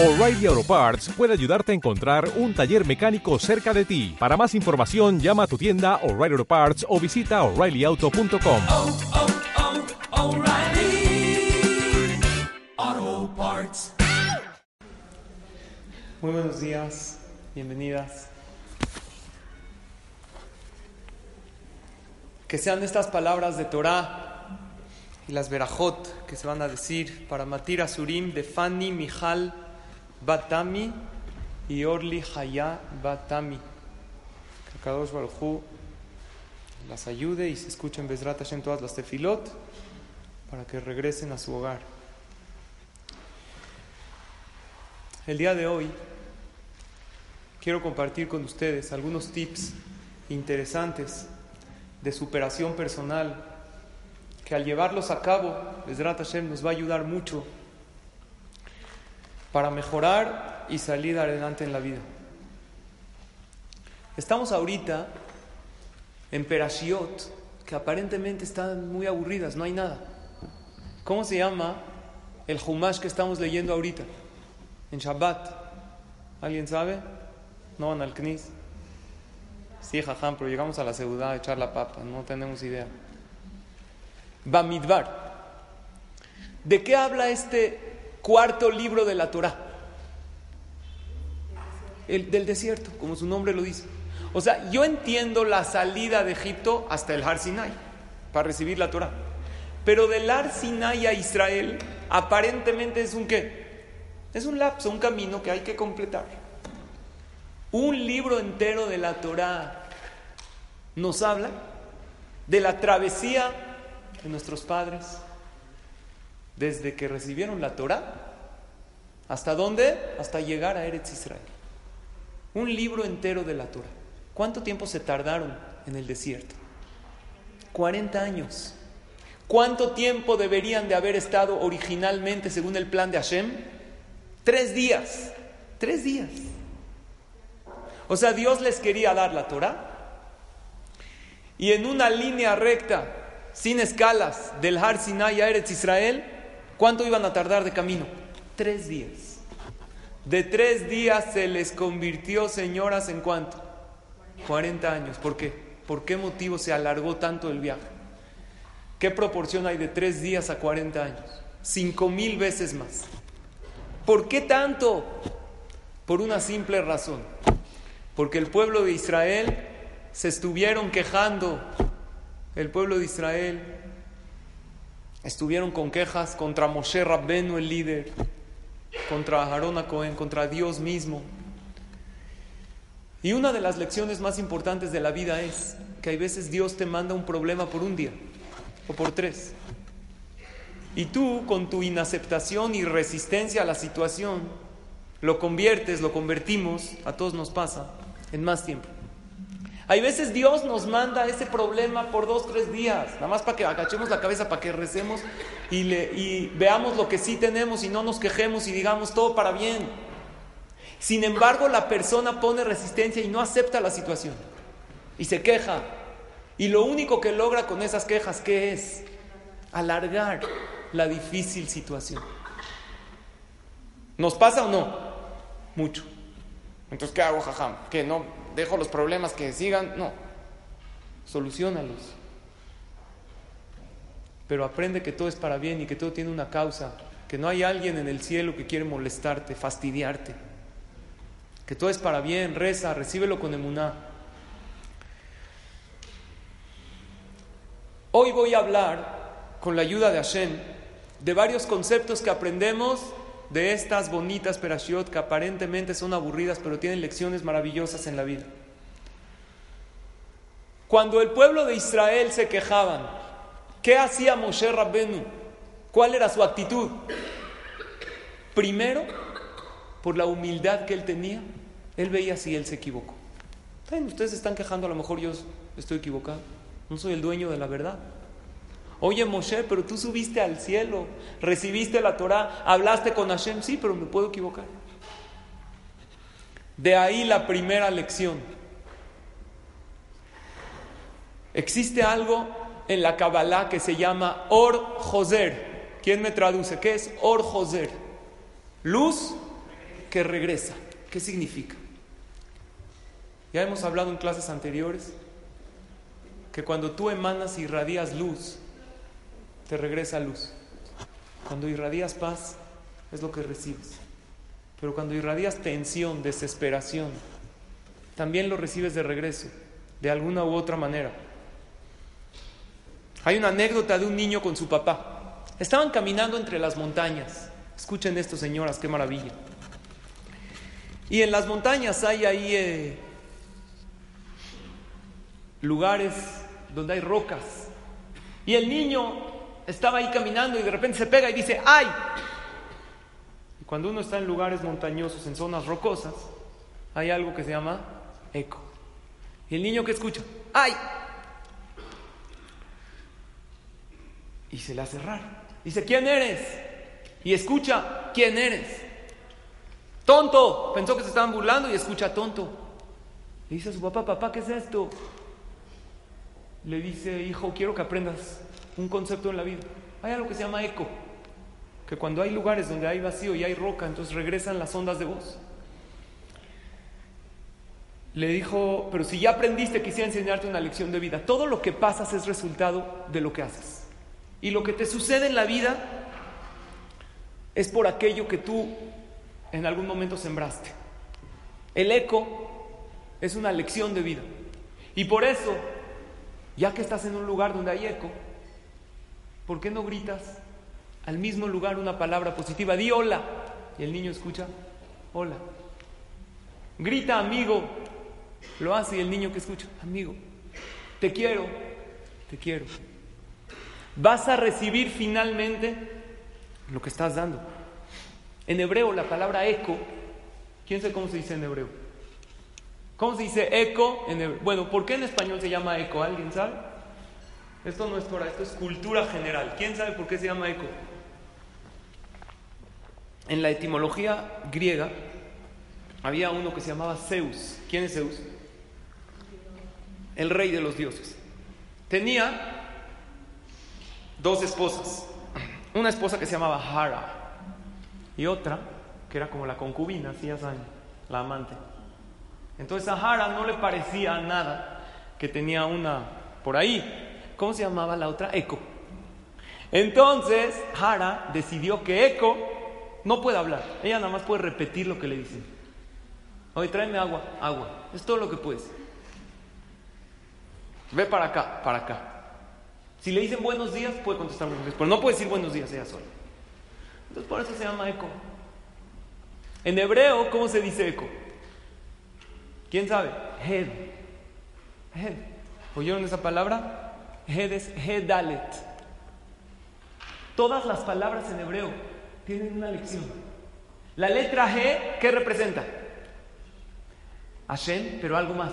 O'Reilly Auto Parts puede ayudarte a encontrar un taller mecánico cerca de ti. Para más información, llama a tu tienda O'Reilly Auto Parts o visita oreillyauto.com. oh, oh, Parts. Muy buenos días, bienvenidas. Que sean estas palabras de Torah y las verajot que se van a decir para Matir Asurim de Fanny Mijal Batami y Orli Haya Batami. Que Kadosh Baruj las ayude y se escuchen Bezrat Hashem todas las tefilot para que regresen a su hogar. El día de hoy quiero compartir con ustedes algunos tips interesantes de superación personal que al llevarlos a cabo, Bezrat Hashem nos va a ayudar mucho para mejorar y salir adelante en la vida. Estamos ahorita en Perashiot, que aparentemente están muy aburridas, no hay nada. ¿Cómo se llama el Humash que estamos leyendo ahorita? En Shabbat. ¿Alguien sabe? No van al Knis. Sí, jajam, pero llegamos a la ciudad a echar la papa, no tenemos idea. Bamidbar. ¿De qué habla este cuarto libro de la Torah? El del desierto, como su nombre lo dice. O sea, yo entiendo la salida de Egipto hasta el Har Sinai para recibir la Torah. Pero del Har Sinai a Israel, aparentemente es un qué? Es un lapso, un camino que hay que completar. Un libro entero de la Torah nos habla de la travesía de nuestros padres desde que recibieron la Torah hasta dónde? Hasta llegar a Eretz Israel. Un libro entero de la Torah. ¿Cuánto tiempo se tardaron en el desierto? 40 años. ¿Cuánto tiempo deberían de haber estado originalmente según el plan de Hashem? Tres días. Tres días. O sea, Dios les quería dar la Torah y en una línea recta, sin escalas, del Har Sinai a Eretz Israel, ¿cuánto iban a tardar de camino? Tres días. De tres días se les convirtió, señoras, ¿en cuánto? 40 años. ¿Por qué? ¿Por qué motivo se alargó tanto el viaje? ¿Qué proporción hay de tres días a 40 años? Cinco mil veces más. ¿Por qué tanto? Por una simple razón. Porque el pueblo de Israel se estuvieron quejando. El pueblo de Israel estuvieron con quejas contra Moshe Rabbenu, el líder, contra Aarón Cohen, contra Dios mismo. Y una de las lecciones más importantes de la vida es que hay veces Dios te manda un problema por un día o por tres. Y tú, con tu inaceptación y resistencia a la situación, lo conviertes, lo convertimos, a todos nos pasa, en más tiempo. Hay veces Dios nos manda ese problema por dos, tres días, nada más para que agachemos la cabeza, para que recemos y, veamos lo que sí tenemos y no nos quejemos y digamos todo para bien. Sin embargo, la persona pone resistencia y no acepta la situación y se queja. Y lo único que logra con esas quejas, ¿qué es? Alargar la difícil situación. ¿Nos pasa o no? Mucho. Entonces, ¿qué hago, jajam? ¿Qué no? ¿Dejo los problemas que sigan? No. Solucionalos. Pero aprende que todo es para bien y que todo tiene una causa. Que no hay alguien en el cielo que quiere molestarte, fastidiarte. Que todo es para bien, reza, recíbelo con emuná. Hoy voy a hablar, con la ayuda de Hashem, de varios conceptos que aprendemos de estas bonitas perashiot que aparentemente son aburridas, pero tienen lecciones maravillosas en la vida. Cuando el pueblo de Israel se quejaban, ¿qué hacía Moshe Rabbenu? ¿Cuál era su actitud? Primero, por la humildad que él tenía, él veía si él se equivocó. Ustedes están quejando, a lo mejor yo estoy equivocado. No soy el dueño de la verdad. Oye Moshe, pero tú subiste al cielo, recibiste la Torah, hablaste con Hashem, sí, pero me puedo equivocar. De ahí la primera lección. Existe algo en la Kabbalah que se llama Or Joser. ¿Quién me traduce? ¿Qué es Or Joser? Luz que regresa. ¿Qué significa? Ya hemos hablado en clases anteriores que cuando tú emanas y irradias luz, te regresa luz. Cuando irradias paz, es lo que recibes. Pero cuando irradias tensión, desesperación, también lo recibes de regreso, de alguna u otra manera. Hay una anécdota de un niño con su papá. Estaban caminando entre las montañas. Escuchen esto, señoras, qué maravilla. Y en las montañas hay ahí eh, lugares donde hay rocas. Y el niño estaba ahí caminando y de repente se pega y dice, ¡ay! Y cuando uno está en lugares montañosos, en zonas rocosas, hay algo que se llama eco. Y el niño que escucha, ¡ay! Y se le hace raro. Dice, ¿quién eres? Y escucha, ¿quién eres? Tonto. Pensó que se estaban burlando y escucha tonto. Le dice a su papá, papá, ¿qué es esto? Le dice, hijo, quiero que aprendas un concepto en la vida. Hay algo que se llama eco. Que cuando hay lugares donde hay vacío y hay roca, entonces regresan las ondas de voz. Le dijo, pero si ya aprendiste, quisiera enseñarte una lección de vida. Todo lo que pasas es resultado de lo que haces. Y lo que te sucede en la vida es por aquello que tú en algún momento sembraste. El eco es una lección de vida. Y por eso, ya que estás en un lugar donde hay eco, ¿por qué no gritas al mismo lugar una palabra positiva? Di hola. Y el niño escucha, hola. Grita amigo. Lo hace y el niño que escucha, amigo. Te quiero, te quiero vas a recibir finalmente lo que estás dando. En hebreo la palabra eco, ¿quién sabe cómo se dice en hebreo? ¿Cómo se dice eco en hebreo? Bueno, ¿por qué en español se llama eco? ¿Alguien sabe? Esto no es Torah, esto es cultura general. ¿Quién sabe por qué se llama eco? En la etimología griega había uno que se llamaba Zeus. ¿Quién es Zeus? El rey de los dioses. Tenía dos esposas. Una esposa que se llamaba Hara y otra que era como la concubina, así ya la amante. Entonces a Hara no le parecía nada que tenía una por ahí. ¿Cómo se llamaba la otra? Eco. Entonces Hara decidió que Eco no puede hablar. Ella nada más puede repetir lo que le dicen. Oye, tráeme agua, agua. Es todo lo que puedes. Ve para acá, para acá. Si le dicen buenos días, puede contestar buenos días, pero no puede decir buenos días ella sola. Entonces por eso se llama eco. En hebreo, ¿cómo se dice eco? ¿Quién sabe? Hed. Hed. ¿Oyeron esa palabra? Todas las palabras en hebreo tienen una lección. La letra G, ¿qué representa? Hashem, pero algo más.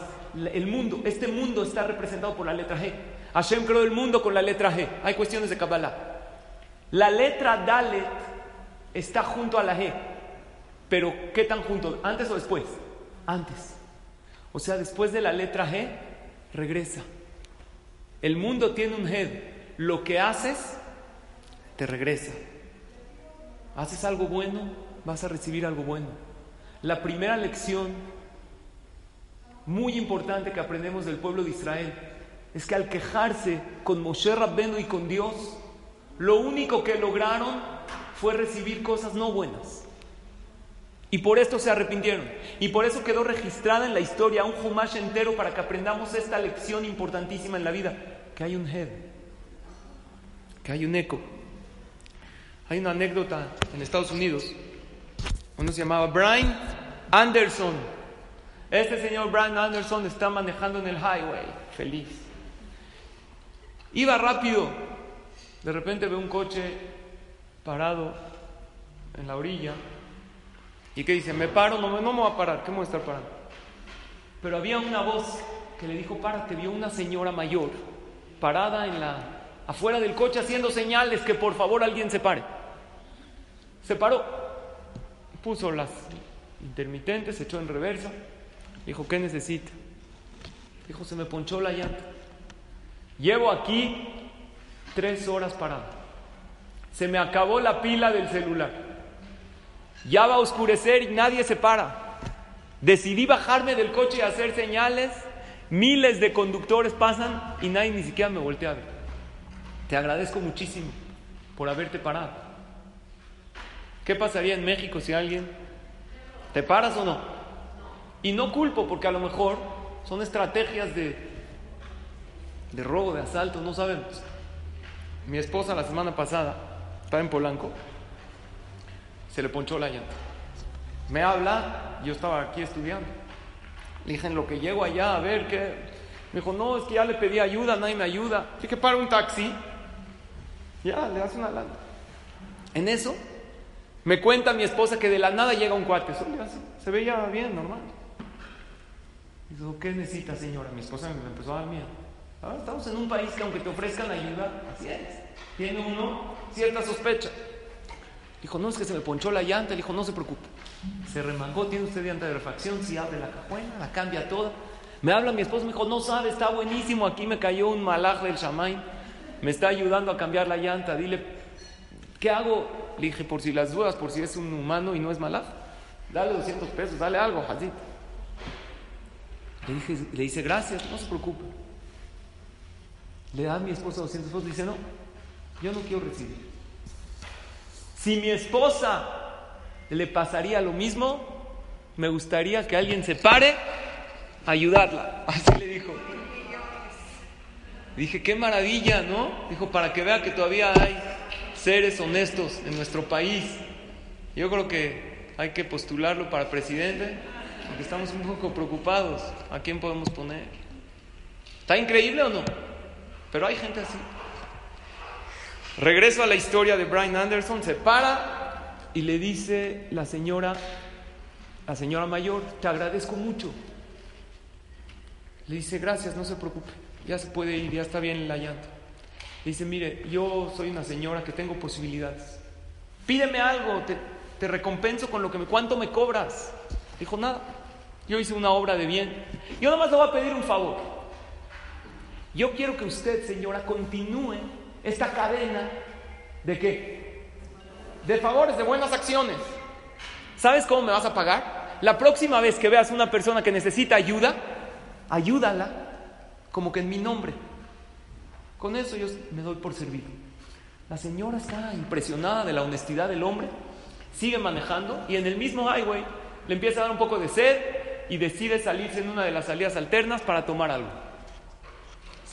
El mundo, este mundo está representado por la letra G. Hashem creó el mundo con la letra G. Hay cuestiones de Kabbalah. La letra Dalet está junto a la G. Pero ¿qué tan junto? ¿Antes o después? Antes. O sea, después de la letra G, regresa. El mundo tiene un head. Lo que haces, te regresa. Haces algo bueno, vas a recibir algo bueno. La primera lección muy importante que aprendemos del pueblo de Israel es que al quejarse con Moshe Rabbeno y con Dios, lo único que lograron fue recibir cosas no buenas. Y por esto se arrepintieron. Y por eso quedó registrada en la historia un Humash entero para que aprendamos esta lección importantísima en la vida, que hay un head, que hay un eco. Hay una anécdota en Estados Unidos, uno se llamaba Brian Anderson. Este señor Brian Anderson está manejando en el highway, feliz. Iba rápido. De repente ve un coche parado en la orilla. ¿Y qué dice? ¿Me paro? No, no me voy a parar. ¿Qué me voy a estar parando? Pero había una voz que le dijo, párate. Vio una señora mayor parada en la, afuera del coche haciendo señales que por favor alguien se pare. Se paró. Puso las intermitentes, se echó en reversa. Dijo, ¿qué necesita? Dijo, se me ponchó la llanta. Llevo aquí tres horas parado. Se me acabó la pila del celular. Ya va a oscurecer y nadie se para. Decidí bajarme del coche y hacer señales. Miles de conductores pasan y nadie ni siquiera me voltea a ver. Te agradezco muchísimo por haberte parado. ¿Qué pasaría en México si alguien te paras o no? Y no culpo porque a lo mejor son estrategias de, de robo, de asalto, no sabemos. Mi esposa la semana pasada estaba en Polanco, se le ponchó la llanta. Me habla, yo estaba aquí estudiando. Le dije, en lo que llego allá a ver qué. Me dijo, no, es que ya le pedí ayuda, nadie me ayuda. Que para un taxi. Ya, le hace una lana. En eso, me cuenta mi esposa que de la nada llega un cuate. Así, se veía bien, normal. Dijo, ¿qué necesita, señora? Mi esposa me empezó a dar miedo. Ahora estamos en un país que aunque te ofrezcan ayuda, así es. Tiene uno cierta sospecha. Dijo, no, es que se me ponchó la llanta. Le dijo, no se preocupe. Se remangó, tiene usted llanta de refacción, si abre la cajuela, la cambia toda. Me habla mi esposo, me dijo, no sabe, está buenísimo, aquí me cayó un malaj del shamain, me está ayudando a cambiar la llanta, dile, ¿qué hago? Le dije, por si las dudas, por si es un humano y no es malaj, dale 200 pesos, dale algo, así. Le, dije, le dice, gracias, no se preocupe. Le da a mi esposa 200 pesos, le dice, no, yo no quiero recibir. Si mi esposa le pasaría lo mismo, me gustaría que alguien se pare a ayudarla. Así le dijo. Dije, qué maravilla, ¿no? Dijo, para que vea que todavía hay seres honestos en nuestro país. Yo creo que hay que postularlo para presidente, porque estamos un poco preocupados. ¿A quién podemos poner? ¿Está increíble o no? Pero hay gente así. Regreso a la historia de Brian Anderson, se para y le dice la señora, la señora mayor, te agradezco mucho. Le dice, gracias, no se preocupe, ya se puede ir, ya está bien la llanta. Le dice, mire, yo soy una señora que tengo posibilidades. Pídeme algo, te, recompenso con lo que me... ¿Cuánto me cobras? Dijo, nada, yo hice una obra de bien. Yo nada más le voy a pedir un favor. Yo quiero que usted, señora, continúe esta cadena de qué? De favores, de buenas acciones. ¿Sabes cómo me vas a pagar? La próxima vez que veas una persona que necesita ayuda, ayúdala como que en mi nombre. Con eso yo me doy por servido. La señora está impresionada de la honestidad del hombre, sigue manejando y en el mismo highway le empieza a dar un poco de sed y decide salirse en una de las salidas alternas para tomar algo.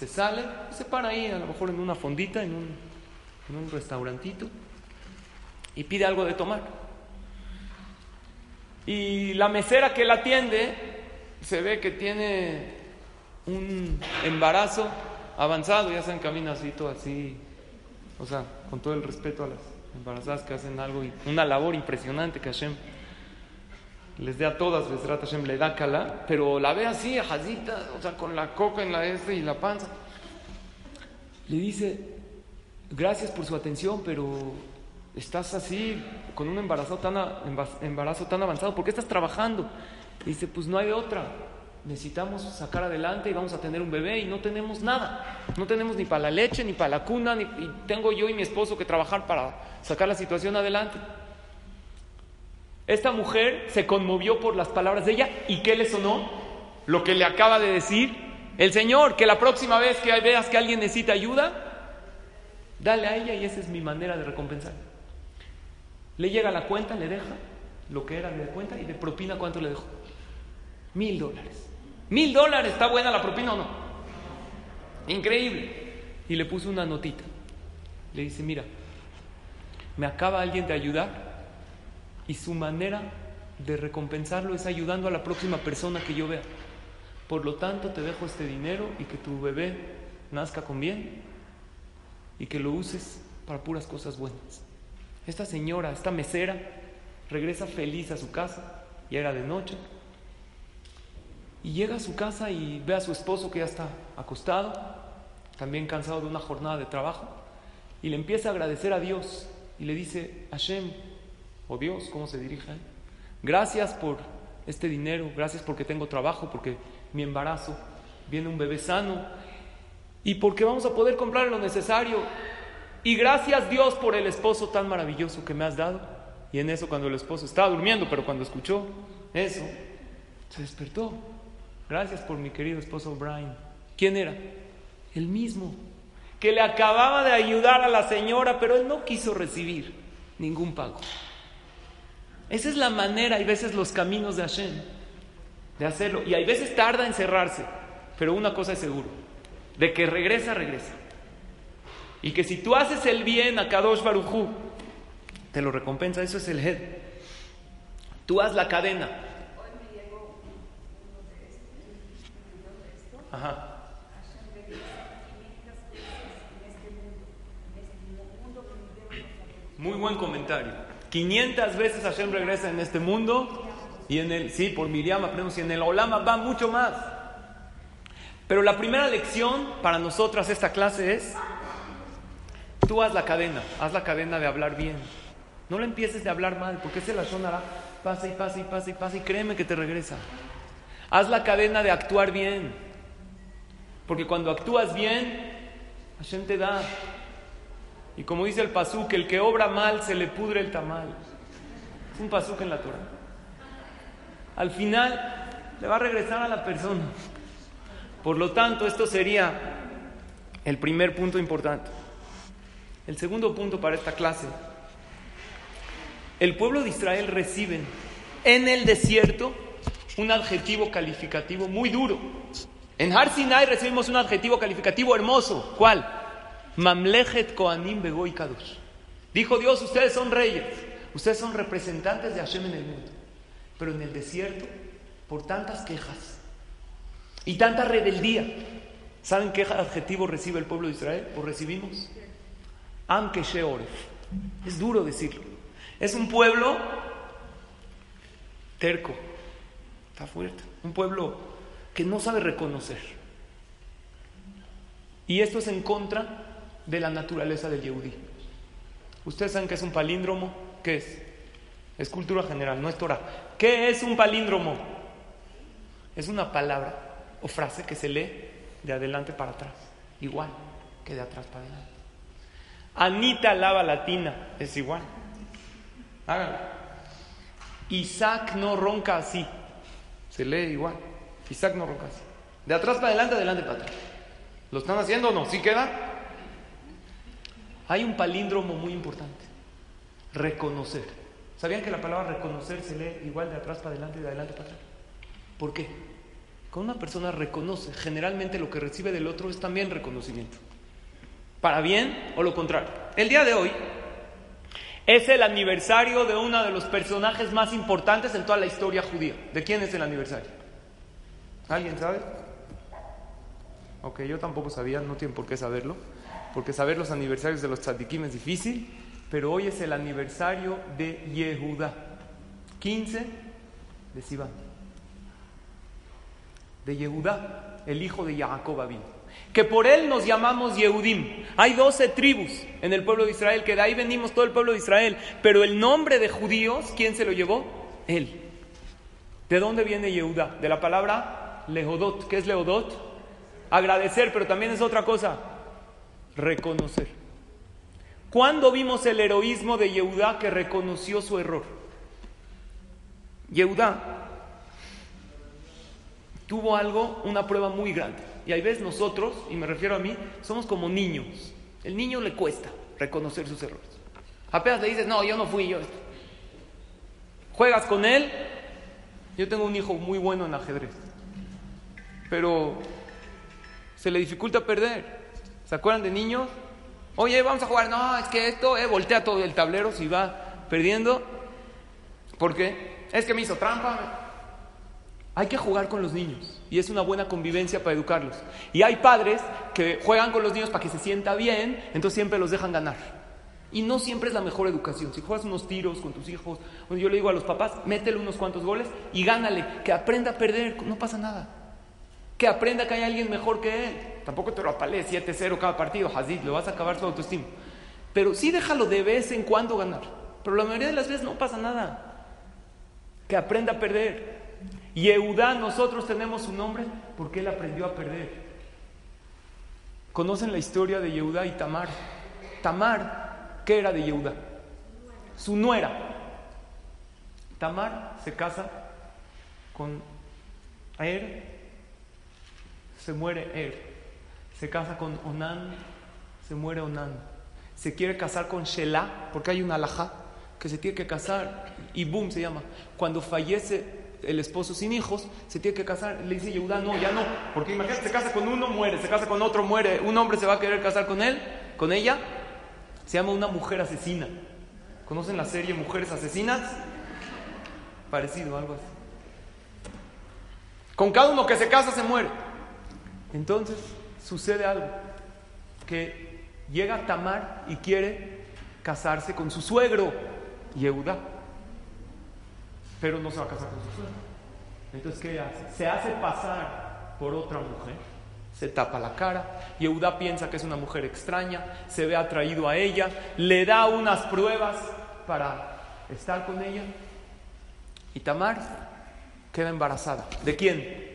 Se sale y se para ahí, a lo mejor en una fondita, en un, restaurantito, y pide algo de tomar. Y la mesera que la atiende se ve que tiene un embarazo avanzado, ya saben, camina así, todo así, o sea, con todo el respeto a las embarazadas que hacen algo, una labor impresionante que Hashem les dé a todas, les Hashem le da cala, pero la ve así, ajadita, o sea, con la coca en la este y la panza. Le dice, gracias por su atención, pero estás así, con un embarazo tan, embarazo tan avanzado, ¿por qué estás trabajando? Le dice, pues no hay otra. Necesitamos sacar adelante y vamos a tener un bebé y no tenemos nada. No tenemos ni para la leche, ni para la cuna, ni, y tengo yo y mi esposo que trabajar para sacar la situación adelante. Esta mujer se conmovió por las palabras de ella y ¿qué le sonó? Lo que le acaba de decir el Señor, que la próxima vez que veas que alguien necesita ayuda, dale a ella y esa es mi manera de recompensar. Le llega la cuenta, le deja lo que era de cuenta y de propina cuánto le dejó. Mil dólares. Mil dólares, ¿está buena la propina o no? Increíble. Y le puso una notita. Le dice, mira, me acaba alguien de ayudar y su manera de recompensarlo es ayudando a la próxima persona que yo vea. Por lo tanto, te dejo este dinero y que tu bebé nazca con bien y que lo uses para puras cosas buenas. Esta señora, esta mesera, regresa feliz a su casa, ya era de noche, y llega a su casa y ve a su esposo que ya está acostado, también cansado de una jornada de trabajo, y le empieza a agradecer a Dios y le dice, Hashem, o Dios, ¿cómo se dirige? Gracias por este dinero, gracias porque tengo trabajo, porque mi embarazo viene un bebé sano y porque vamos a poder comprar lo necesario. Y gracias Dios por el esposo tan maravilloso que me has dado Y en eso cuando el esposo estaba durmiendo, pero cuando escuchó eso, se despertó. Gracias por mi querido esposo Brian. ¿Quién era? El mismo, que le acababa de ayudar a la señora, pero él no quiso recibir ningún pago. Esa es la manera, hay veces los caminos de Hashem, de hacerlo. Y hay veces tarda en cerrarse, pero una cosa es seguro, de que regresa, regresa. Y que si tú haces el bien a Kadosh Barujú, te lo recompensa, eso es el head. Tú haz la cadena. Ajá. Muy buen comentario. 500 veces Hashem regresa en este mundo y en el, sí, por Miriam aprendemos, y en el Olama va mucho más. Pero la primera lección para nosotras esta clase es, tú haz la cadena, haz la cadena de hablar bien. No le empieces de hablar mal, porque ese la sonará, pasa y pasa y pasa y pasa y créeme que te regresa. Haz la cadena de actuar bien. Porque cuando actúas bien, Hashem te da. Y como dice el pasuk, el que obra mal se le pudre el tamal. Es un pasuk en la Torah. Al final le va a regresar a la persona. Por lo tanto, esto sería el primer punto importante. El segundo punto para esta clase. El pueblo de Israel recibe en el desierto un adjetivo calificativo muy duro. En Har Sinai recibimos un adjetivo calificativo hermoso. ¿Cuál? Mamlechet Koanim. Dijo Dios, ustedes son reyes, ustedes son representantes de Hashem en el mundo. Pero en el desierto, por tantas quejas y tanta rebeldía, ¿saben qué adjetivo recibe el pueblo de Israel? ¿O recibimos? Am Oref. Es duro decirlo. Es un pueblo terco, está fuerte, un pueblo que no sabe reconocer. Y esto es en contra de la naturaleza del Yehudi. Ustedes saben que es un palíndromo. ¿Qué es? Es cultura general, no es Torah. ¿Qué es un palíndromo? Es una palabra o frase que se lee de adelante para atrás, igual que de atrás para adelante. Anita lava latina es igual. Háganlo. Isaac no ronca así. Se lee igual. Isaac no ronca así. De atrás para adelante, adelante para atrás. ¿Lo están haciendo o no? ¿Sí queda? Hay un palíndromo muy importante. Reconocer. ¿Sabían que la palabra reconocer se lee igual de atrás para adelante y de adelante para atrás? ¿Por qué? Cuando una persona reconoce, generalmente lo que recibe del otro es también reconocimiento. Para bien o lo contrario. El día de hoy es el aniversario de uno de los personajes más importantes en toda la historia judía. ¿De quién es el aniversario? ¿Alguien sabe? Ok, yo tampoco sabía, no tienen por qué saberlo, porque saber los aniversarios de los tzadikim es difícil, pero hoy es el aniversario de Yehuda, 15 de Sivan, de Yehuda, el hijo de Jacob Abin que por él nos llamamos Yehudim. Hay doce tribus en el pueblo de Israel, que de ahí venimos todo el pueblo de Israel, pero el nombre de judíos, ¿quién se lo llevó? Él. ¿De dónde viene Yehuda? De la palabra Lehodot. ¿Qué es Lehodot? Agradecer, pero también es otra cosa, reconocer. ¿Cuándo vimos el heroísmo de Yehudá que reconoció su error? Yehudá tuvo algo, una prueba muy grande. Y hay veces nosotros, y me refiero a mí, somos como niños. El niño le cuesta reconocer sus errores. Apenas le dices, no, yo no fui yo. Juegas con él. Yo tengo un hijo muy bueno en ajedrez. Pero se le dificulta perder. ¿Se acuerdan de niños? Oye, vamos a jugar. No, es que esto, eh, voltea todo el tablero si va perdiendo. ¿Por qué? Es que me hizo trampa. Hay que jugar con los niños y es una buena convivencia para educarlos. Y hay padres que juegan con los niños para que se sienta bien, entonces siempre los dejan ganar. Y no siempre es la mejor educación. Si juegas unos tiros con tus hijos, yo le digo a los papás, métele unos cuantos goles y gánale, que aprenda a perder, no pasa nada. Que aprenda que hay alguien mejor que él. Tampoco te lo apalees 7-0 cada partido, Hazid, lo vas a acabar su autoestima. Pero sí déjalo de vez en cuando ganar. Pero la mayoría de las veces no pasa nada. Que aprenda a perder. Yehudá, nosotros tenemos su nombre porque él aprendió a perder. ¿Conocen la historia de Yehudá y Tamar? Tamar, ¿qué era de Yehudá? Su nuera. Tamar se casa con Er, se muere Er. Se casa con Onan, se muere Onan. Se quiere casar con Shelah, porque hay una alajá que se tiene que casar, y boom se llama. Cuando fallece el esposo sin hijos, se tiene que casar. Le dice Yehuda, no, ya no. Porque imagínate, se casa con uno, muere, se casa con otro, muere. Un hombre se va a querer casar con él, con ella. Se llama una mujer asesina. ¿Conocen la serie Mujeres Asesinas? Parecido, algo así. Con cada uno que se casa se muere. Entonces sucede algo, que llega Tamar y quiere casarse con su suegro, Yehuda, pero no se va a casar con su suegro. Entonces, ¿qué hace? Se hace pasar por otra mujer, se tapa la cara, Yehuda piensa que es una mujer extraña, se ve atraído a ella, le da unas pruebas para estar con ella, y Tamar queda embarazada. ¿De quién?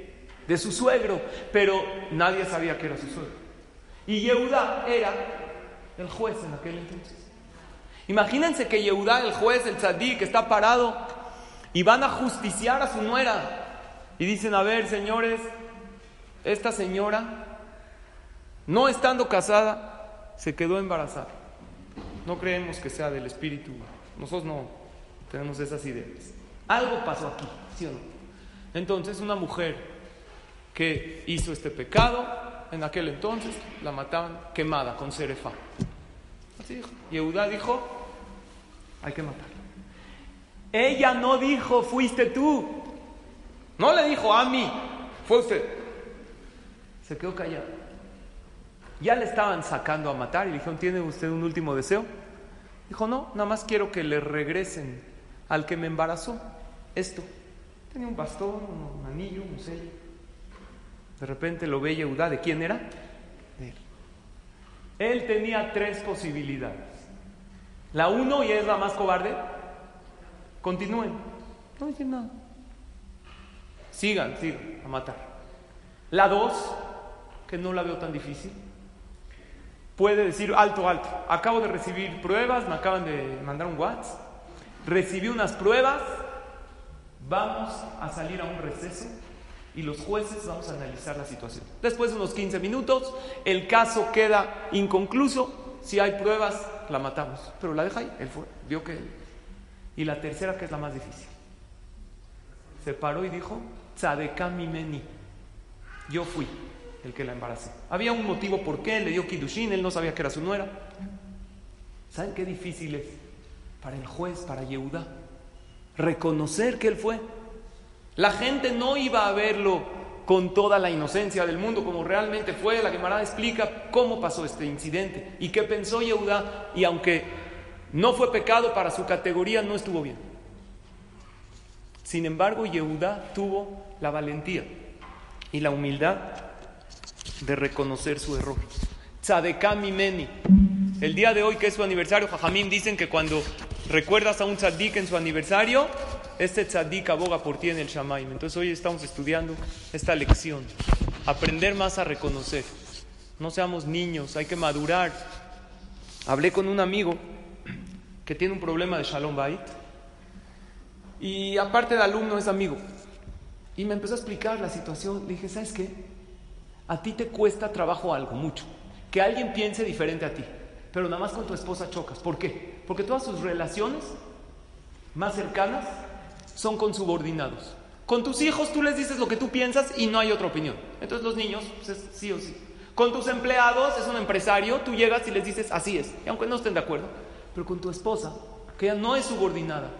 De su suegro, pero nadie sabía que era su suegro. Y Yehuda era el juez en aquel entonces. Imagínense que Yehuda, el juez, el tzadí, que está parado y van a justiciar a su nuera. Y dicen, a ver, señores, esta señora, no estando casada, se quedó embarazada. No creemos que sea del espíritu. Nosotros no tenemos esas ideas. Algo pasó aquí, ¿sí o no? Entonces, una mujer que hizo este pecado, en aquel entonces la mataban quemada con cerefa. Así dijo. Yehuda dijo, hay que matarla. Ella no dijo, fuiste tú. No le dijo a mí, fue usted. Se quedó callado. Ya le estaban sacando a matar y le dijeron, ¿tiene usted un último deseo? Dijo, no, nada más quiero que le regresen al que me embarazó esto. Tenía un bastón, un anillo, un sello. De repente lo ve Yehuda, ¿de quién era? De él. Él tenía tres posibilidades. La uno, y es la más cobarde, continúen. No dicen nada. Sigan, sigan a matar. La dos, que no la veo tan difícil, puede decir alto, alto. Acabo de recibir pruebas, me acaban de mandar un WhatsApp. Recibí unas pruebas, vamos a salir a un receso y los jueces vamos a analizar la situación. Después de unos 15 minutos, el caso queda inconcluso. Si hay pruebas, la matamos. Pero la deja ahí, él fue, vio que... Y la tercera, que es la más difícil. Se paró y dijo, Tzadekami meni. Yo fui el que la embaracé. Había un motivo por qué, le dio Kidushin, él no sabía que era su nuera. ¿Saben qué difícil es para el juez, para Yehuda? Reconocer que él fue. La gente no iba a verlo con toda la inocencia del mundo como realmente fue. La Gemara explica cómo pasó este incidente y qué pensó Yehuda. Y aunque no fue pecado para su categoría, no estuvo bien. Sin embargo, Yehuda tuvo la valentía y la humildad de reconocer su error. Tzadekami meni. El día de hoy, que es su aniversario, Jajamim dicen que cuando recuerdas a un tzadik en su aniversario, este tzadik aboga por ti en el Shamaim. Entonces hoy estamos estudiando esta lección. Aprender más a reconocer. No seamos niños, hay que madurar. Hablé con un amigo que tiene un problema de Shalom Bait. Y aparte de alumno es amigo. Y me empezó a explicar la situación. Le dije, ¿sabes qué? A ti te cuesta trabajo algo, mucho. Que alguien piense diferente a ti. Pero nada más con tu esposa chocas. ¿Por qué? Porque todas sus relaciones más cercanas son con subordinados. Con tus hijos tú les dices lo que tú piensas y no hay otra opinión. Entonces los niños, pues es sí o sí. Con tus empleados, es un empresario, tú llegas y les dices así es, y aunque no estén de acuerdo. Pero con tu esposa, que ella no es subordinada,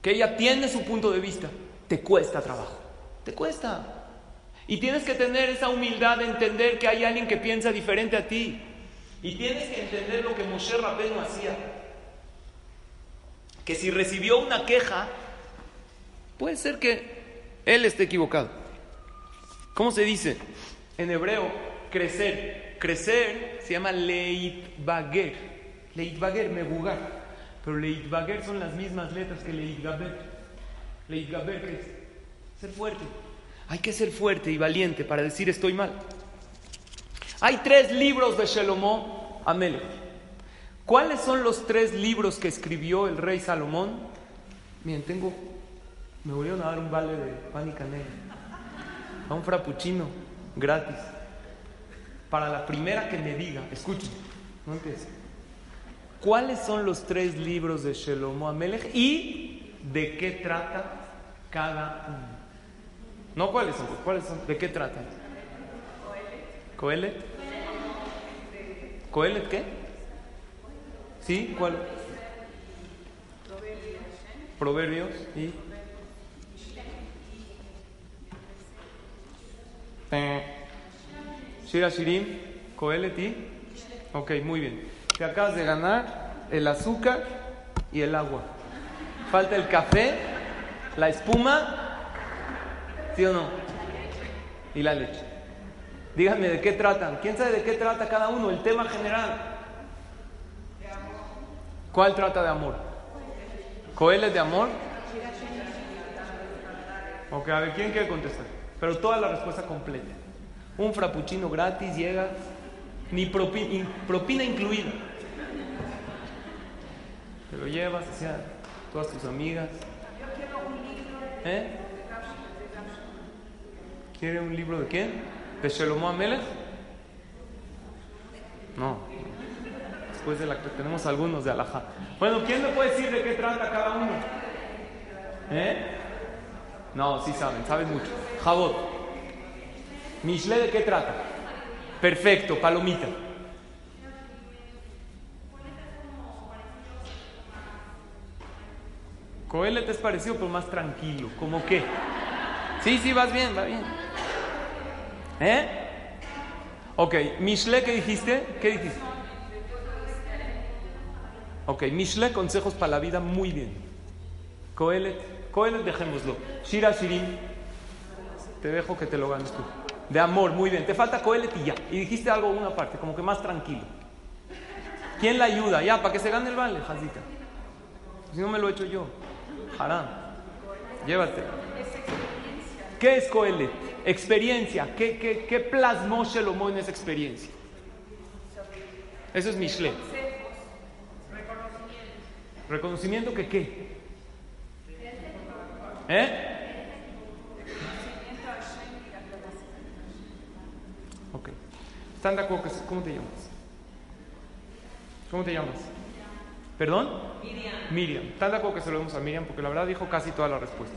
que ella tiene su punto de vista, te cuesta trabajo. Te cuesta. Y tienes que tener esa humildad de entender que hay alguien que piensa diferente a ti. Y tienes que entender lo que Moshe Rabbeinu hacía. Que si recibió una queja, puede ser que él esté equivocado. ¿Cómo se dice? En hebreo, crecer. Crecer se llama leitbager. Leitbager, mebugar. Pero leitbager son las mismas letras que leitgaber. Leitgaber, ¿qué es? Ser fuerte. Hay que ser fuerte y valiente para decir estoy mal. Hay tres libros de Shalomó Amelech. ¿Cuáles son los tres libros que escribió el rey Salomón? Miren, tengo Me volvieron a dar un vale de pan y canela. A un frappuccino gratis. Para la primera que me diga, escuchen, no empiece. ¿Cuáles son los tres libros de Shelomo Amelech y de qué trata cada uno? No, ¿cuáles son? ¿Cuáles son? ¿De qué tratan? Coelet. ¿Coelet qué? ¿Sí? ¿Cuál? Proverbios y Shira Shirim, Coelet y Ok, muy bien. Te acabas de ganar el azúcar y el agua. Falta el café, la espuma, ¿sí o no? Y la leche. Díganme de qué tratan. ¿Quién sabe de qué trata cada uno? El tema general. ¿Cuál trata de amor? ¿Coeles de amor? Ok, a ver, ¿quién quiere contestar? Pero toda la respuesta completa. Un frappuccino gratis llega, ni propina, in- propina incluida. Te lo llevas hacia todas tus amigas. ¿Eh? ¿Quiere un libro de quién? ¿De Shelomo Amelech? No. Después de la que tenemos algunos de Alajá. Bueno, ¿quién me puede decir de qué trata cada uno? ¿Eh? No, sí saben, saben mucho. Jabot. Mishle, ¿de qué trata? Perfecto, palomita. Coelet es parecido, pero más tranquilo. ¿Cómo qué? Sí, sí, vas bien, va bien. ¿Eh? Ok, Mishle, ¿qué dijiste? ¿Qué dijiste? Ok, Mishle, consejos para la vida, muy bien. Coelet, Coelet, dejémoslo. Shira Shirim, te dejo que te lo ganes tú. De amor, muy bien. Te falta Coelet y ya. Y dijiste algo, una parte, como que más tranquilo. ¿Quién la ayuda? Ya, para que se gane el vale, Jazita. Si no me lo he hecho yo. Harán. Llévate. ¿Qué es Coelet? Experiencia. ¿Qué, qué, qué plasmó Shelomo en esa experiencia? Eso es Mishle. ¿Reconocimiento que qué? ¿Eh? Ok. ¿Están de acuerdo? ¿Cómo te llamas? ¿Cómo te llamas? ¿Perdón? Miriam. Miriam. ¿Están de acuerdo que se lo demos a Miriam? Porque la verdad dijo casi toda la respuesta.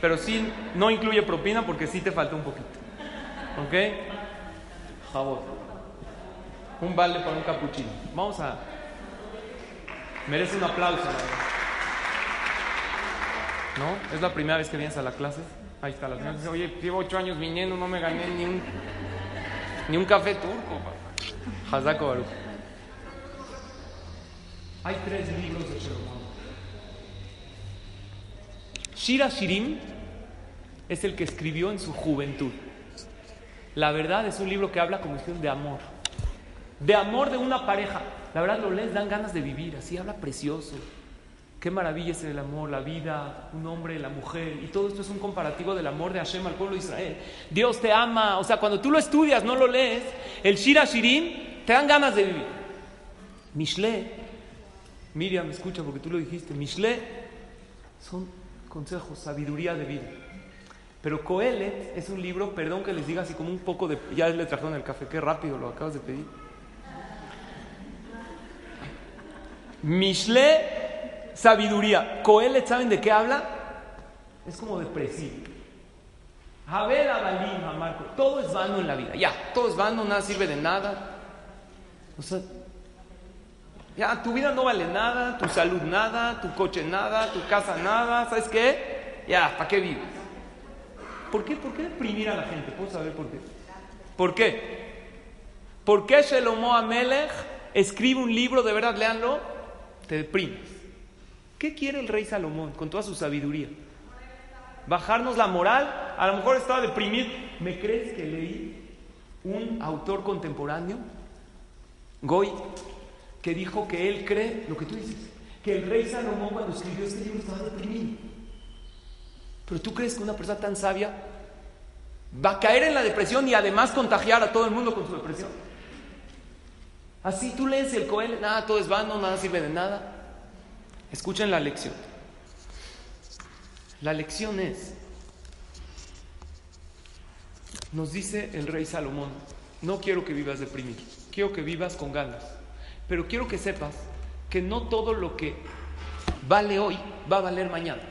Pero sí, no incluye propina porque sí te falta un poquito. ¿Ok? Jabot. Un vale para un capuchino. Vamos a... Merece un aplauso. la verdad. ¿No? ¿Es la primera vez que vienes a la clase? Ahí está la señora. Oye, llevo ocho años viniendo, no me gané ni un, ni un café turco. papá". Hazako. Hay tres libros de Shelomo. Shira Shirim es el que escribió en su juventud. La verdad es un libro que habla como de amor. De amor de una pareja. La verdad lo lees, dan ganas de vivir. Así habla precioso. Qué maravilla es el amor, la vida, un hombre, la mujer. Y todo esto es un comparativo del amor de Hashem al pueblo de Israel. Dios te ama. O sea, cuando tú lo estudias, no lo lees, el Shira Shirim, te dan ganas de vivir. Mishle, Miriam, escucha porque tú lo dijiste. Mishle son consejos, sabiduría de vida. Pero Coelet es un libro, perdón que les diga así como un poco de... Ya le trajeron el café, qué rápido lo acabas de pedir. Mishle, sabiduría. Coelet, ¿saben de qué habla? Es como depresivo. Javel, Abalim, Marco. Todo es vano en la vida. Ya, todo es vano, nada sirve de nada. O sea, ya, tu vida no vale nada, tu salud nada, tu coche nada, tu casa nada. ¿Sabes qué? Ya, ¿para qué vives? ¿Por qué? ¿Por qué deprimir a la gente? ¿Puedo saber por qué? ¿Por qué? ¿Por qué Shelomo Amelech escribe un libro, de verdad, léanlo, te deprimes? ¿Qué quiere el rey Salomón con toda su sabiduría? Bajarnos la moral, a lo mejor estaba deprimido. ¿Me crees que leí un autor contemporáneo, Goy, que dijo que él cree lo que tú dices, que el rey Salomón cuando escribió este libro estaba deprimido? Pero tú crees que una persona tan sabia va a caer en la depresión y además contagiar a todo el mundo con su depresión. Así tú lees el Coel, nada, todo es vano, nada sirve de nada. Escuchen la lección. La lección es, nos dice el rey Salomón, no quiero que vivas deprimido, quiero que vivas con ganas, pero quiero que sepas que no todo lo que vale hoy va a valer mañana.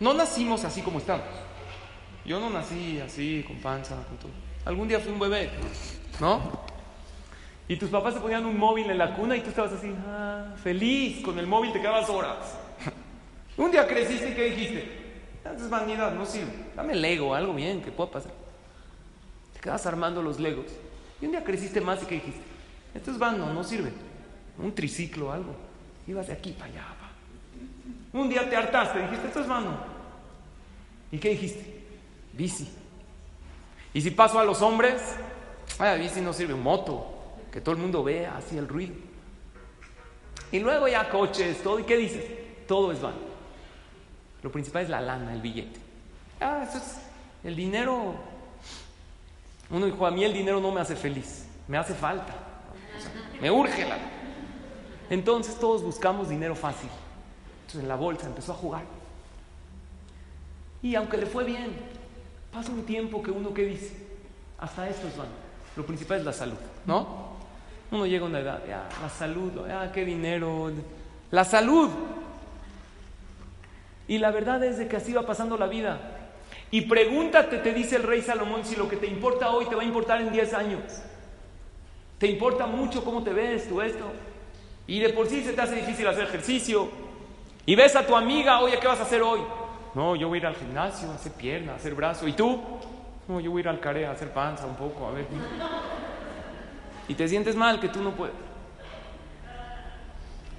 No nacimos así como estamos. Yo no nací así, con panza, con todo. Algún día fui un bebé, ¿no? Y tus papás te ponían un móvil en la cuna y tú estabas así, ah, feliz, con el móvil te quedabas horas. un día creciste y ¿qué dijiste? Es vanidad, no sirve. Dame Lego, algo bien que pueda pasar. Te quedas armando los Legos. Y un día creciste más y ¿qué dijiste? Esto es vano, no sirve. Un triciclo, algo. Ibas de aquí para allá. Un día te hartaste, dijiste, esto es vano. ¿Y qué dijiste? Bici. Y si paso a los hombres, ah, bici no sirve, moto, que todo el mundo vea así el ruido. Y luego ya coches, todo. ¿Y qué dices? Todo es vano. Lo principal es la lana, el billete. Ah, eso es el dinero. Uno dijo, a mí el dinero no me hace feliz, me hace falta. me urge la. Entonces todos buscamos dinero fácil. Entonces en la bolsa empezó a jugar. Y aunque le fue bien, pasa un tiempo que uno que dice, hasta esto es vano. Lo principal es la salud, ¿no? Uno llega a una edad, ya, la salud, ya, qué dinero. La salud, y la verdad es de que así va pasando la vida. Y pregúntate, te dice el rey Salomón, si lo que te importa hoy te va a importar en 10 años. ¿Te importa mucho cómo te ves tú esto? Y de por sí se te hace difícil hacer ejercicio. Y ves a tu amiga, oye, ¿qué vas a hacer hoy? No, yo voy a ir al gimnasio, a hacer pierna, a hacer brazo. ¿Y tú? No, yo voy a ir al care, a hacer panza un poco, a ver. Y te sientes mal que tú no puedes.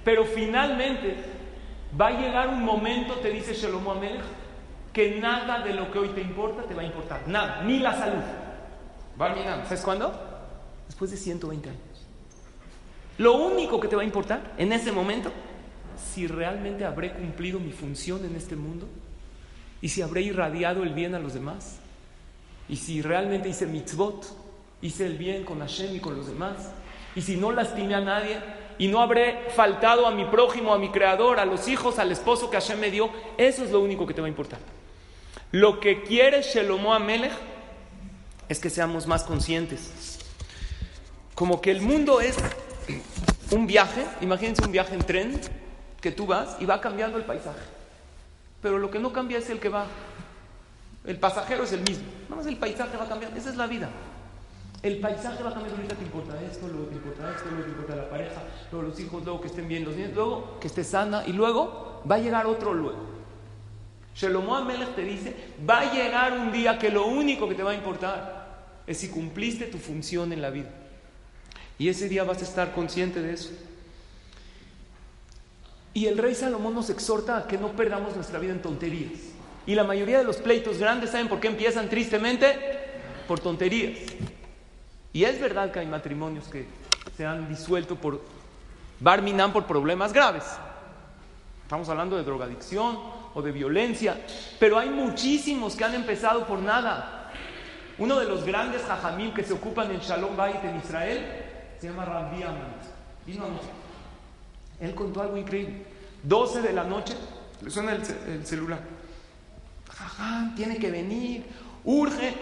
Pero finalmente Va a llegar un momento, te dice Shalom Amelech, que nada de lo que hoy te importa te va a importar. Nada, ni la salud. ¿Sabes cuándo? Después de 120 años. Lo único que te va a importar en ese momento, si realmente habré cumplido mi función en este mundo y si habré irradiado el bien a los demás y si realmente hice mitzvot, hice el bien con Hashem y con los demás y si no lastimé a nadie y no habré faltado a mi prójimo, a mi creador, a los hijos, al esposo que Hashem me dio. Eso es lo único que te va a importar. Lo que quiere Shelomo Amelech es que seamos más conscientes. Como que el mundo es un viaje, imagínense un viaje en tren, que tú vas y va cambiando el paisaje. Pero lo que no cambia es el que va. El pasajero es el mismo. Nada más el paisaje va a cambiar. Esa es la vida. El paisaje va a cambiar, ahorita te importa esto, luego te importa esto, luego te importa la pareja, luego los hijos, luego que estén bien los niños, luego que esté sana y luego va a llegar otro luego. Amelech te dice, va a llegar un día que lo único que te va a importar es si cumpliste tu función en la vida. Y ese día vas a estar consciente de eso. Y el rey Salomón nos exhorta a que no perdamos nuestra vida en tonterías. Y la mayoría de los pleitos grandes, ¿saben por qué empiezan tristemente? Por tonterías. Y es verdad que hay matrimonios que se han disuelto por Barminan por problemas graves. Estamos hablando de drogadicción o de violencia, pero hay muchísimos que han empezado por nada. Uno de los grandes jajamim que se ocupan en Shalom Bait en Israel se llama Rabbi Amant. Él contó algo increíble. 12 de la noche, le suena el, el celular. Jajam, tiene que venir, urge.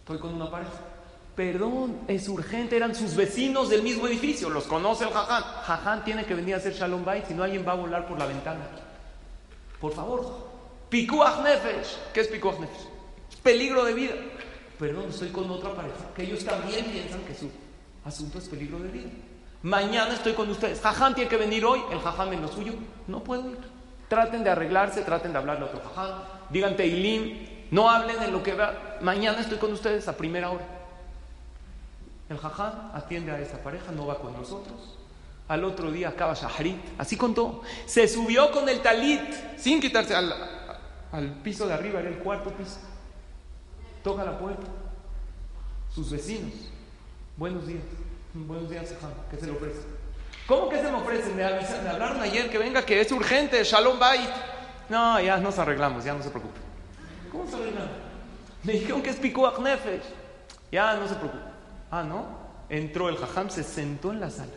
Estoy con una pareja. Perdón, es urgente, eran sus vecinos del mismo edificio, los conoce el jaján. Jaján tiene que venir a hacer shalom bait, si no alguien va a volar por la ventana. Por favor, pikuach nefesh. ¿Qué es pikuach nefesh? Peligro de vida. Perdón, estoy con otra pareja, que ellos también piensan que su asunto es peligro de vida. Mañana estoy con ustedes. Jaján tiene que venir hoy, el jaján en lo suyo. No puedo ir. Traten de arreglarse, traten de hablarle a otro jaján. Digan Teilim, no hablen en lo que va. Mañana estoy con ustedes a primera hora. El jaján atiende a esa pareja, no va con nosotros. Al otro día acaba Shahrit, así contó. Se subió con el talit, sin quitarse al, al piso de arriba, era el cuarto piso. Toca la puerta. Sus vecinos. Buenos días. Buenos días, jaján. ¿Qué se le ofrece? ¿Cómo que se me ofrece? Me, me hablaron ayer que venga, que es urgente, Shalom Bait. No, ya nos arreglamos, ya no se preocupe. ¿Cómo se arreglan? Me dijeron que es Pikuach Nefesh. Ya no se preocupe. Ah, ¿no? Entró el jajam, se sentó en la sala.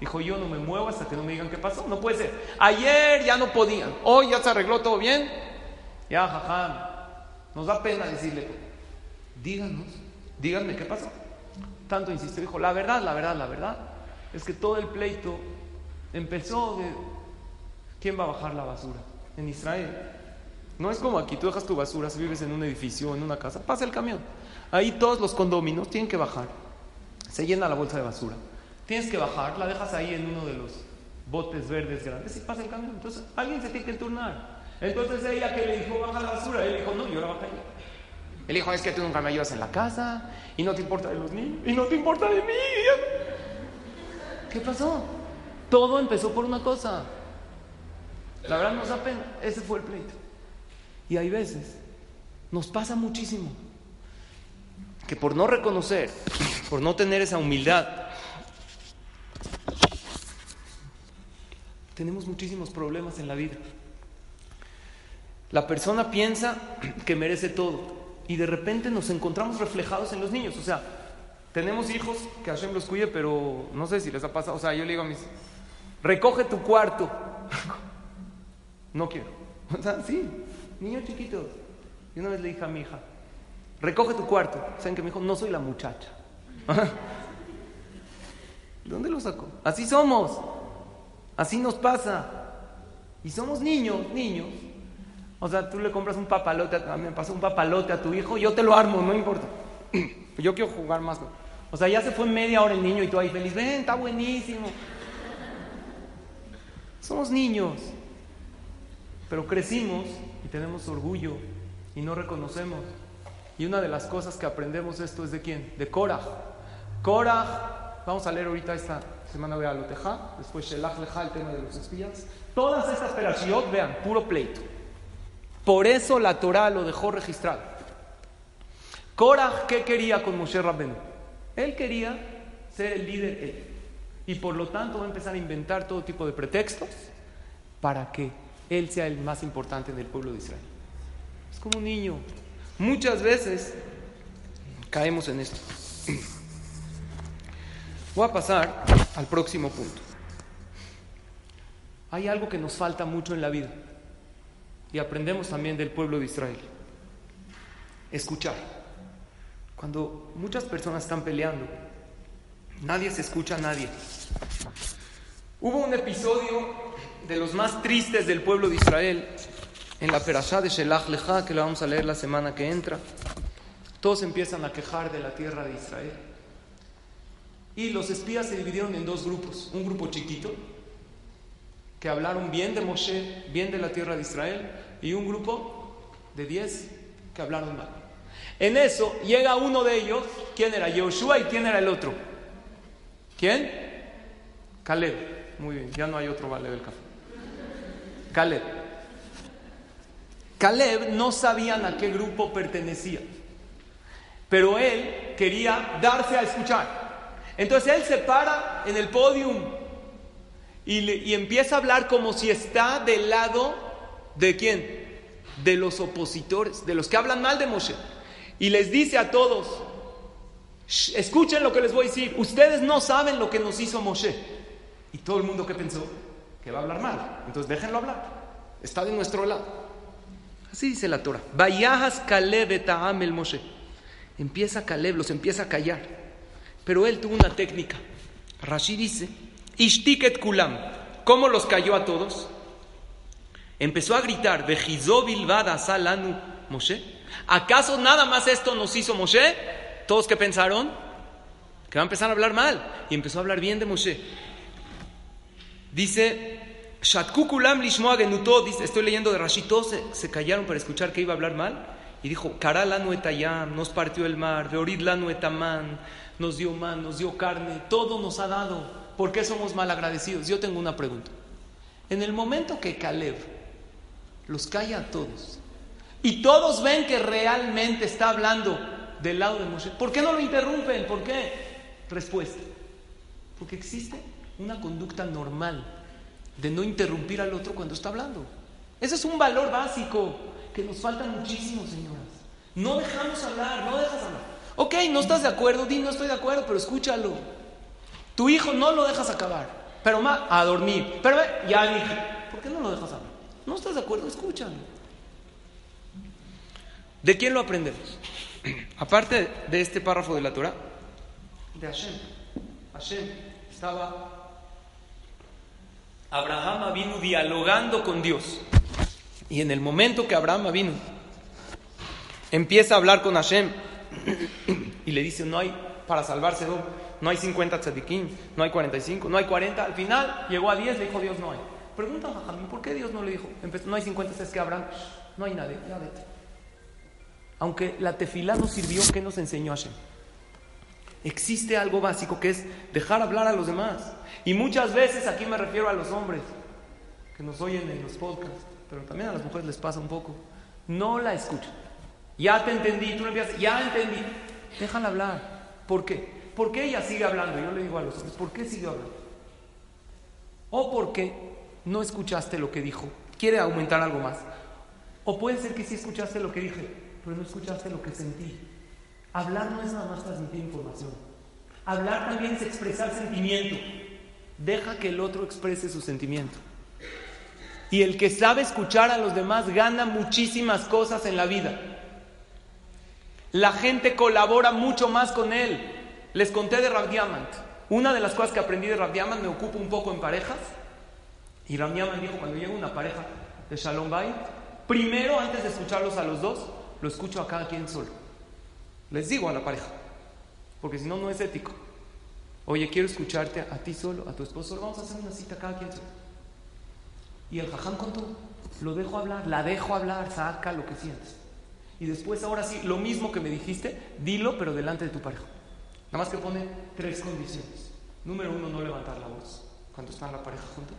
Dijo, yo no me muevo hasta que no me digan qué pasó. No puede ser. Ayer ya no podían. Hoy ya se arregló todo bien. Ya, jajam, nos da pena decirle, díganos, díganme qué pasó. Tanto insistió, dijo, la verdad, la verdad, la verdad, es que todo el pleito empezó de quién va a bajar la basura en Israel. No es como aquí, tú dejas tu basura, si vives en un edificio en una casa, pasa el camión. Ahí todos los condóminos tienen que bajar. Se llena la bolsa de basura. Tienes que bajar, la dejas ahí en uno de los botes verdes grandes y pasa el camión. Entonces alguien se tiene que turnar. Entonces ella que le dijo, baja la basura, él dijo, no, yo la bajé. Él dijo, es que tú nunca me ayudas en la casa y no te importa de los niños y no te importa de mí. ¿Qué pasó? Todo empezó por una cosa. La verdad nos da pena. Ese fue el pleito. Y hay veces, nos pasa muchísimo, que por no reconocer, por no tener esa humildad, tenemos muchísimos problemas en la vida. La persona piensa que merece todo y de repente nos encontramos reflejados en los niños. O sea, tenemos hijos que Hashem los cuide, pero no sé si les ha pasado. O sea, yo le digo a mis, recoge tu cuarto. no quiero. O sea, sí, niños chiquitos. Y una vez le dije a mi hija, recoge tu cuarto. ¿Saben que me dijo? No soy la muchacha. ¿Dónde lo sacó? Así somos. Así nos pasa. Y somos niños, niños. O sea, tú le compras un papalote, a, me pasó un papalote a tu hijo, yo te lo armo, no importa. Yo quiero jugar más. O sea, ya se fue media hora el niño y tú ahí feliz, ven, está buenísimo. Somos niños, pero crecimos y tenemos orgullo y no reconocemos. Y una de las cosas que aprendemos esto es de quién? De Korah. Korah, vamos a leer ahorita esta semana voy a Loteja, después Shelach Leja, el tema de los espías. Todas estas perashiot, vean, puro pleito. Por eso la Torah lo dejó registrado. Korah, ¿qué quería con Moshe Rabbeinu? Él quería ser el líder él. Y por lo tanto va a empezar a inventar todo tipo de pretextos para que él sea el más importante en el pueblo de Israel. Es como un niño. Muchas veces caemos en esto. Voy a pasar al próximo punto. Hay algo que nos falta mucho en la vida y aprendemos también del pueblo de Israel. Escuchar. Cuando muchas personas están peleando, nadie se escucha a nadie. Hubo un episodio de los más tristes del pueblo de Israel en la Perashá de Shelach Lecha, que la vamos a leer la semana que entra. Todos empiezan a quejar de la tierra de Israel. Y los espías se dividieron en dos grupos. Un grupo chiquito, que hablaron bien de Moshe, bien de la tierra de Israel, y un grupo de diez que hablaron mal. En eso llega uno de ellos, ¿quién era? Yoshua y quién era el otro. ¿Quién? Caleb. Muy bien, ya no hay otro vale del café. Caleb. Caleb no sabían a qué grupo pertenecía, pero él quería darse a escuchar. Entonces él se para en el podium y, empieza a hablar como si está del lado de quién? De los opositores, de los que hablan mal de Moshe. Y les dice a todos, "Shh, escuchen lo que les voy a decir, ustedes no saben lo que nos hizo Moshe. Y todo el mundo que pensó que va a hablar mal. Entonces déjenlo hablar. Está de nuestro lado. Así dice la Torah. Vayahas Caleb etaham el Moshe. Empieza Caleb, los empieza a callar. Pero él tuvo una técnica. Rashi dice, Ishtiket kulam. ¿Cómo los cayó a todos? Empezó a gritar, bilbada salanu Moshe. ¿Acaso nada más esto nos hizo Moshe? Todos que pensaron que va a empezar a hablar mal. Y empezó a hablar bien de Moshe. Dice, Shatku kulam lishmoa genuto, dice, estoy leyendo de Rashi, todos se, callaron para escuchar que iba a hablar mal. Y dijo, Karalanu etayam, nos partió el mar, lanu etaman, nos dio man, nos dio carne, todo nos ha dado. ¿Por qué somos mal agradecidos? Yo tengo una pregunta. En el momento que Caleb los calla a todos y todos ven que realmente está hablando del lado de Moshe, ¿por qué no lo interrumpen? ¿Por qué? Respuesta. Porque existe una conducta normal de no interrumpir al otro cuando está hablando. Ese es un valor básico que nos falta muchísimo, señoras. No dejamos hablar, no dejas hablar. Ok, no estás de acuerdo, di no estoy de acuerdo, pero escúchalo. Tu hijo no lo dejas acabar, pero más a dormir. Pero ya dije, ¿por qué no lo dejas hablar? No estás de acuerdo, escúchalo. ¿De quién lo aprendemos? Aparte de este párrafo de la Torah, de Hashem. Hashem estaba Abraham vino dialogando con Dios. Y en el momento que Abraham vino, empieza a hablar con Hashem y le dice, no hay, para salvarse, no hay 50 tzadikim, no hay 45, no hay 40. Al final llegó a 10, le dijo Dios, no hay. Pregunta a Jajamín, ¿por qué Dios no le dijo? Empezó, no hay 50, es que Abraham, no hay nadie, ya vete. Aunque la tefilá nos sirvió, ¿qué nos enseñó Hashem? Existe algo básico que es dejar hablar a los demás. Y muchas veces aquí me refiero a los hombres que nos oyen en los podcasts, pero también a las mujeres les pasa un poco. No la escuchan. Ya te entendí, tú le empiezas, ya entendí. Déjala hablar. ¿Por qué? ¿Por qué ella sigue hablando? Yo le digo a los hombres, ¿por qué sigue hablando? O porque no escuchaste lo que dijo, quiere aumentar algo más. O puede ser que sí escuchaste lo que dije, pero no escuchaste lo que sentí. Hablar no es nada más transmitir información. Hablar también es expresar sentimiento. Deja que el otro exprese su sentimiento. Y el que sabe escuchar a los demás gana muchísimas cosas en la vida. La gente colabora mucho más con él. Les conté de Rav Diamant. Una de las cosas que aprendí de Rav Diamant me ocupa un poco en parejas. Y Rav Diamant dijo, cuando llega una pareja de Shalom Bay, primero antes de escucharlos a los dos, lo escucho a cada quien solo. Les digo a la pareja, porque si no, no es ético. Oye, quiero escucharte a ti solo, a tu esposo solo, vamos a hacer una cita cada quien solo. Y el jaján contó, lo dejo hablar, la dejo hablar, saca lo que sientes. Y después, ahora sí, lo mismo que me dijiste, dilo, pero delante de tu pareja. Nada más que pone tres condiciones. Número uno, no levantar la voz cuando están la pareja juntos.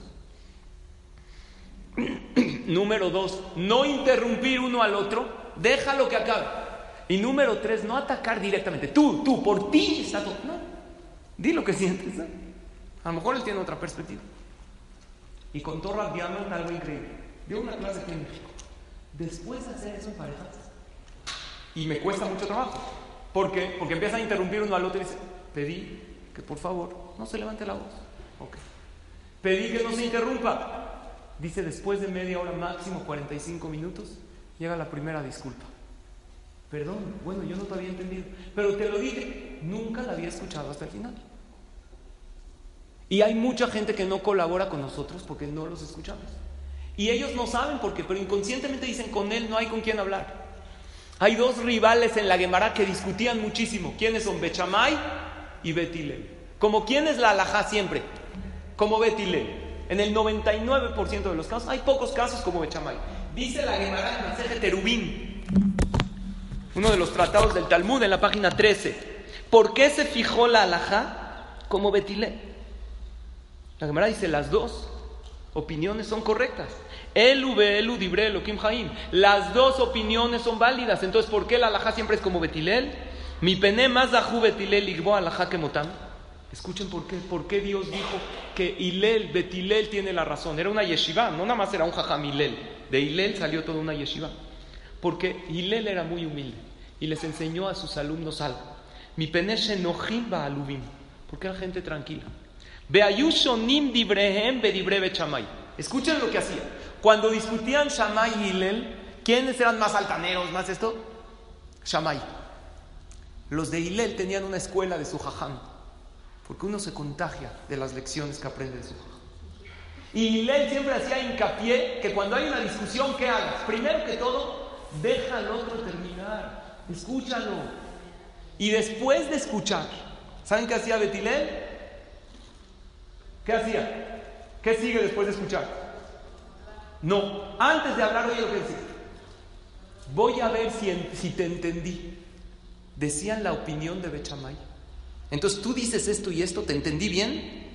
Número dos, no interrumpir uno al otro, déjalo que acabe. Y número tres, no atacar directamente. Tú, tú, por ti está todo. No, di lo que sientes. A lo mejor él tiene otra perspectiva. Y contó Rav Diamond algo increíble. Dio una clase aquí en México. Después de hacer eso en parejas, y me cuesta mucho trabajo. ¿Por qué? Porque empieza a interrumpir uno al otro y dice, pedí que por favor no se levante la voz. Ok. Pedí que no se interrumpa. Dice, después de media hora máximo, 45 minutos, llega la primera disculpa. Perdón, bueno, yo no te había entendido, pero te lo dije, nunca la había escuchado hasta el final. Y hay mucha gente que no colabora con nosotros porque no los escuchamos. Y ellos no saben por qué, pero inconscientemente dicen, con él no hay con quién hablar. Hay dos rivales en la Gemara que discutían muchísimo. ¿Quiénes son? Bechamay y Betilel. ¿Como quién es la alajá siempre? Como Betilel. En el 99% de los casos, hay pocos casos como Bechamay. Dice la Gemara en Terubín, uno de los tratados del Talmud en la página 13. ¿Por qué se fijó la alajá como Betilel? La Gemara dice las dos opiniones son correctas. Elu elu dibre Kim Jaim. Las dos opiniones son válidas. Entonces, ¿por qué la alajá siempre es como Betilel? Mi pene más dajú Betilel igbo alajá que motam. Escuchen por qué, por qué Dios dijo que Hilel, Betilel tiene la razón. Era una yeshiva, no nada más era un jajam Hilel. De Hilel salió toda una yeshiva. Porque Hilel era muy humilde y les enseñó a sus alumnos algo. Mi pene shenojim ba alubim. Porque era gente tranquila. Beayushonim dibrehem bedibre chamay. Escuchen lo que hacía. Cuando discutían Shammai y Hilel, ¿quiénes eran más altaneros, más esto? Shammai. Los de Hilel tenían una escuela de su jajam, porque uno se contagia de las lecciones que aprende de su jajam. Y Hilel siempre hacía hincapié que cuando hay una discusión, ¿qué hagas? Primero que todo, deja al otro terminar, escúchalo. Y después de escuchar, ¿saben qué hacía Betilel? ¿Qué hacía? ¿Qué sigue después de escuchar? No, antes de hablar, oye lo que. Voy a ver si, si te entendí. Decían la opinión de Bechamay. Entonces tú dices esto y esto, ¿te entendí bien?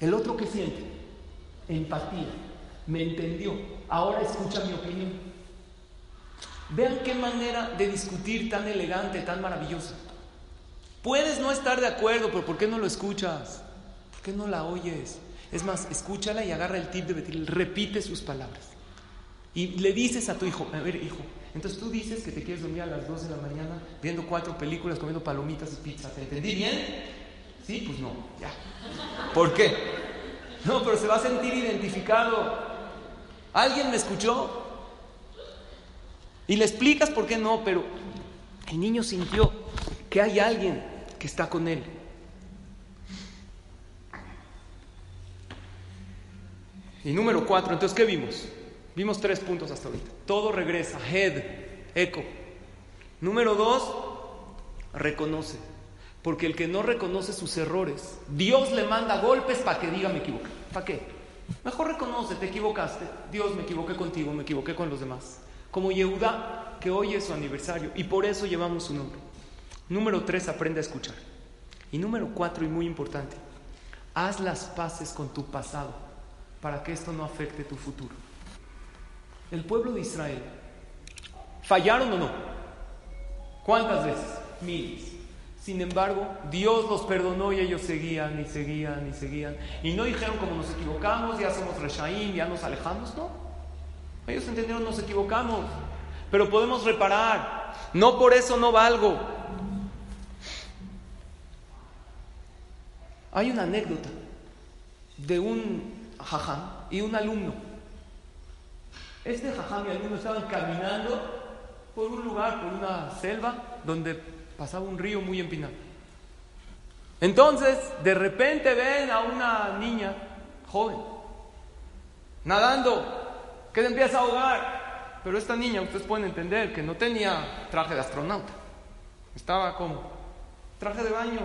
El otro que siente, empatía, me entendió, ahora escucha mi opinión. Vean qué manera de discutir tan elegante, tan maravillosa. Puedes no estar de acuerdo, pero ¿por qué no lo escuchas? ¿Por qué no la oyes? Es más, escúchala y agarra el tip de Betil, repite sus palabras. Y le dices a tu hijo, a ver, hijo, entonces tú dices que te quieres dormir a las 2 de la mañana viendo cuatro películas, comiendo palomitas y pizza. ¿Te entendí bien? Sí, pues no, ya. ¿Por qué? No, pero se va a sentir identificado. ¿Alguien me escuchó? Y le explicas por qué no, pero el niño sintió que hay alguien que está con él. Y número cuatro, entonces, ¿qué vimos? Vimos tres puntos hasta ahorita. Todo regresa, head, eco. Número dos, reconoce. Porque el que no reconoce sus errores, Dios le manda golpes para que diga me equivoqué. ¿Para qué? Mejor reconoce, te equivocaste. Dios, me equivoqué contigo, me equivoqué con los demás. Como Yehuda, que hoy es su aniversario y por eso llevamos su nombre. Número tres, aprende a escuchar. Y número cuatro, y muy importante, haz las paces con tu pasado para que esto no afecte tu futuro. El pueblo de Israel, ¿fallaron o no? ¿Cuántas veces? Miles. Sin embargo, Dios los perdonó y ellos seguían y seguían y seguían. Y no dijeron como nos equivocamos, ya somos reshaim, ya nos alejamos, no. Ellos entendieron, nos equivocamos, pero podemos reparar. No por eso no valgo. Hay una anécdota de un jajam y un alumno. Este jajam y alumno estaban caminando por un lugar, por una selva, donde pasaba un río muy empinado. Entonces, de repente ven a una niña joven nadando que se empieza a ahogar. Pero esta niña, ustedes pueden entender que no tenía traje de astronauta. Estaba como traje de baño.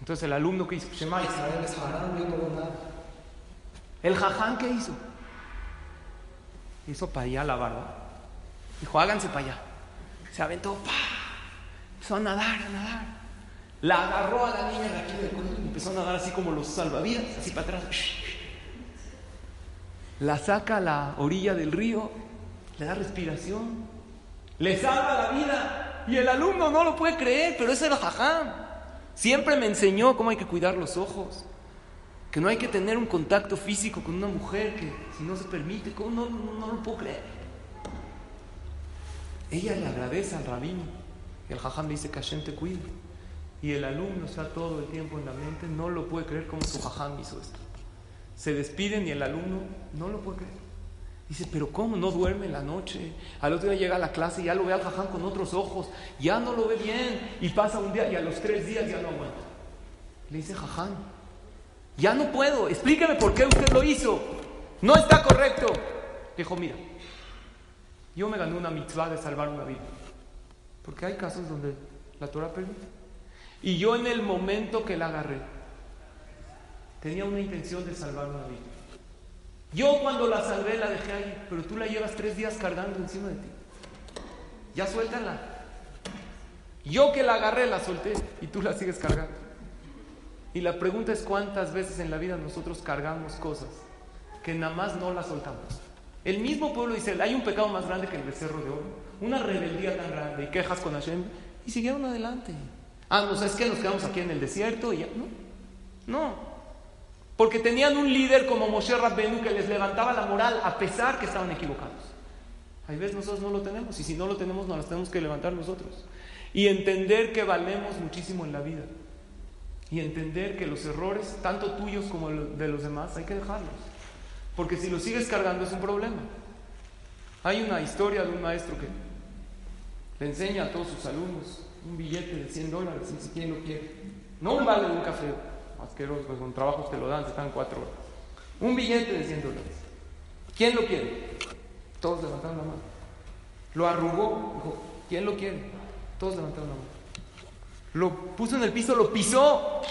Entonces el alumno que hizo, Shema Israel es yo no nada. El jaján que hizo, hizo para allá la barba. Dijo, háganse para allá. Se aventó, ¡pah! Empezó a nadar, a nadar. La agarró a la niña de aquí del cuello y empezó a nadar así como los salvavidas, así para atrás. La saca a la orilla del río, le da respiración, le salva la vida. Y el alumno no lo puede creer, pero ese era jajam. Siempre me enseñó cómo hay que cuidar los ojos, que no hay que tener un contacto físico con una mujer que si no se permite, ¿cómo no, no, lo puedo creer? Ella le agradece al rabino el jajam dice que Hashem te cuide. Y el alumno está todo el tiempo en la mente, no lo puede creer como su jajam hizo esto. Se despiden y el alumno no lo puede creer. Dice, pero ¿cómo no duerme en la noche? Al otro día llega a la clase y ya lo ve al jajam con otros ojos, ya no lo ve bien. Y pasa un día y a los tres días ya no aguanta. Le dice, jajam, ya no puedo, explíqueme por qué usted lo hizo. No está correcto. Dijo, mira, yo me gané una mitzvah de salvar una vida. Porque hay casos donde la Torah permite. Y yo en el momento que la agarré, tenía una intención de salvar una vida. Yo cuando la salvé la dejé ahí, pero tú la llevas tres días cargando encima de ti. Ya suéltala. Yo que la agarré la solté y tú la sigues cargando. Y la pregunta es cuántas veces en la vida nosotros cargamos cosas que nada más no las soltamos. El mismo pueblo dice, hay un pecado más grande que el becerro de oro una rebeldía tan grande y quejas con Hashem y siguieron adelante. Ah, no, es que nos quedamos aquí en el desierto y ya. No, no. Porque tenían un líder como Moshe Rabbenu que les levantaba la moral a pesar que estaban equivocados. Hay veces nosotros no lo tenemos y si no lo tenemos nos las tenemos que levantar nosotros. Y entender que valemos muchísimo en la vida. Y entender que los errores, tanto tuyos como de los demás, hay que dejarlos. Porque si los sigues cargando es un problema. Hay una historia de un maestro que le enseña a todos sus alumnos un billete de 100 dólares, si quien lo quiere. No un vale de un café asqueroso, pues con trabajos te lo dan, se están cuatro horas. Un billete de 100 dólares. ¿Quién lo quiere? Todos levantaron la mano. Lo arrugó, dijo, ¿quién lo quiere? Todos levantaron la mano. Lo puso en el piso, lo pisó.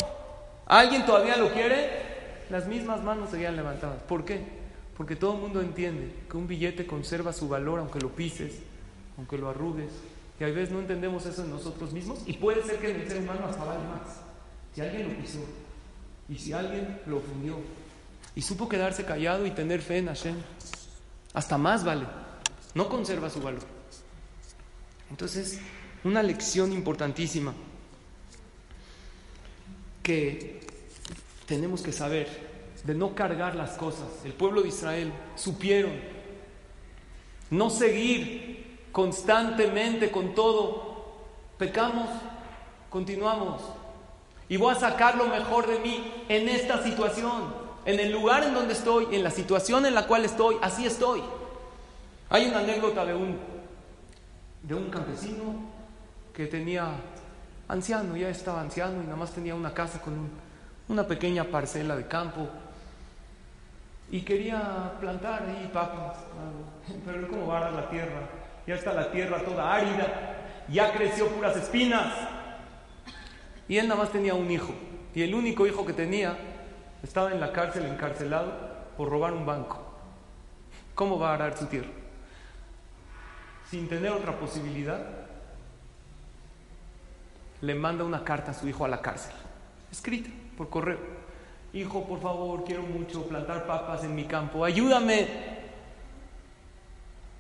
¿Alguien todavía lo quiere? Las mismas manos seguían levantadas. ¿Por qué? Porque todo el mundo entiende que un billete conserva su valor aunque lo pises, aunque lo arrugues. Y a veces no entendemos eso en nosotros mismos y puede ser que el ser humano hasta vale más. Si alguien lo pisó y si alguien lo ofendió y supo quedarse callado y tener fe en Hashem, hasta más vale. No conserva su valor. Entonces, una lección importantísima que tenemos que saber de no cargar las cosas. El pueblo de Israel supieron no seguir constantemente con todo. Pecamos, continuamos. Y voy a sacar lo mejor de mí en esta situación, en el lugar en donde estoy, en la situación en la cual estoy, así estoy. Hay una anécdota de un, de un campesino que tenía anciano, ya estaba anciano y nada más tenía una casa con un- una pequeña parcela de campo y quería plantar ahí papas, pero él cómo va la tierra, ya está la tierra toda árida, ya creció puras espinas y él nada más tenía un hijo y el único hijo que tenía estaba en la cárcel encarcelado por robar un banco. ¿Cómo va a arar su tierra? Sin tener otra posibilidad, le manda una carta a su hijo a la cárcel, escrita por correo. Hijo, por favor, quiero mucho plantar papas en mi campo, ayúdame.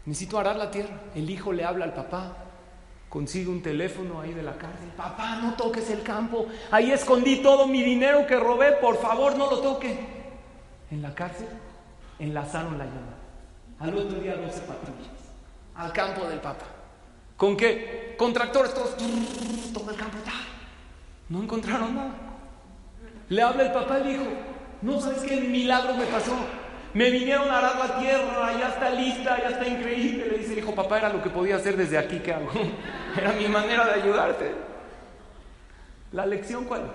Necesito arar la tierra. El hijo le habla al papá, consigue un teléfono ahí de la cárcel. Papá, no toques el campo. Ahí escondí todo mi dinero que robé, por favor, no lo toque. En la cárcel enlazaron la llamada. Al otro día 12 patrullas. Al campo del papá. ¿Con qué? Con tractores todos. Todo el campo. ¡ta! No encontraron nada. Le habla el papá al hijo. No sabes qué milagro me pasó. Me vinieron a arar la tierra, ya está lista, ya está increíble. Le dice el hijo, papá, era lo que podía hacer desde aquí, ¿qué hago? Era mi manera de ayudarte. La lección cuál?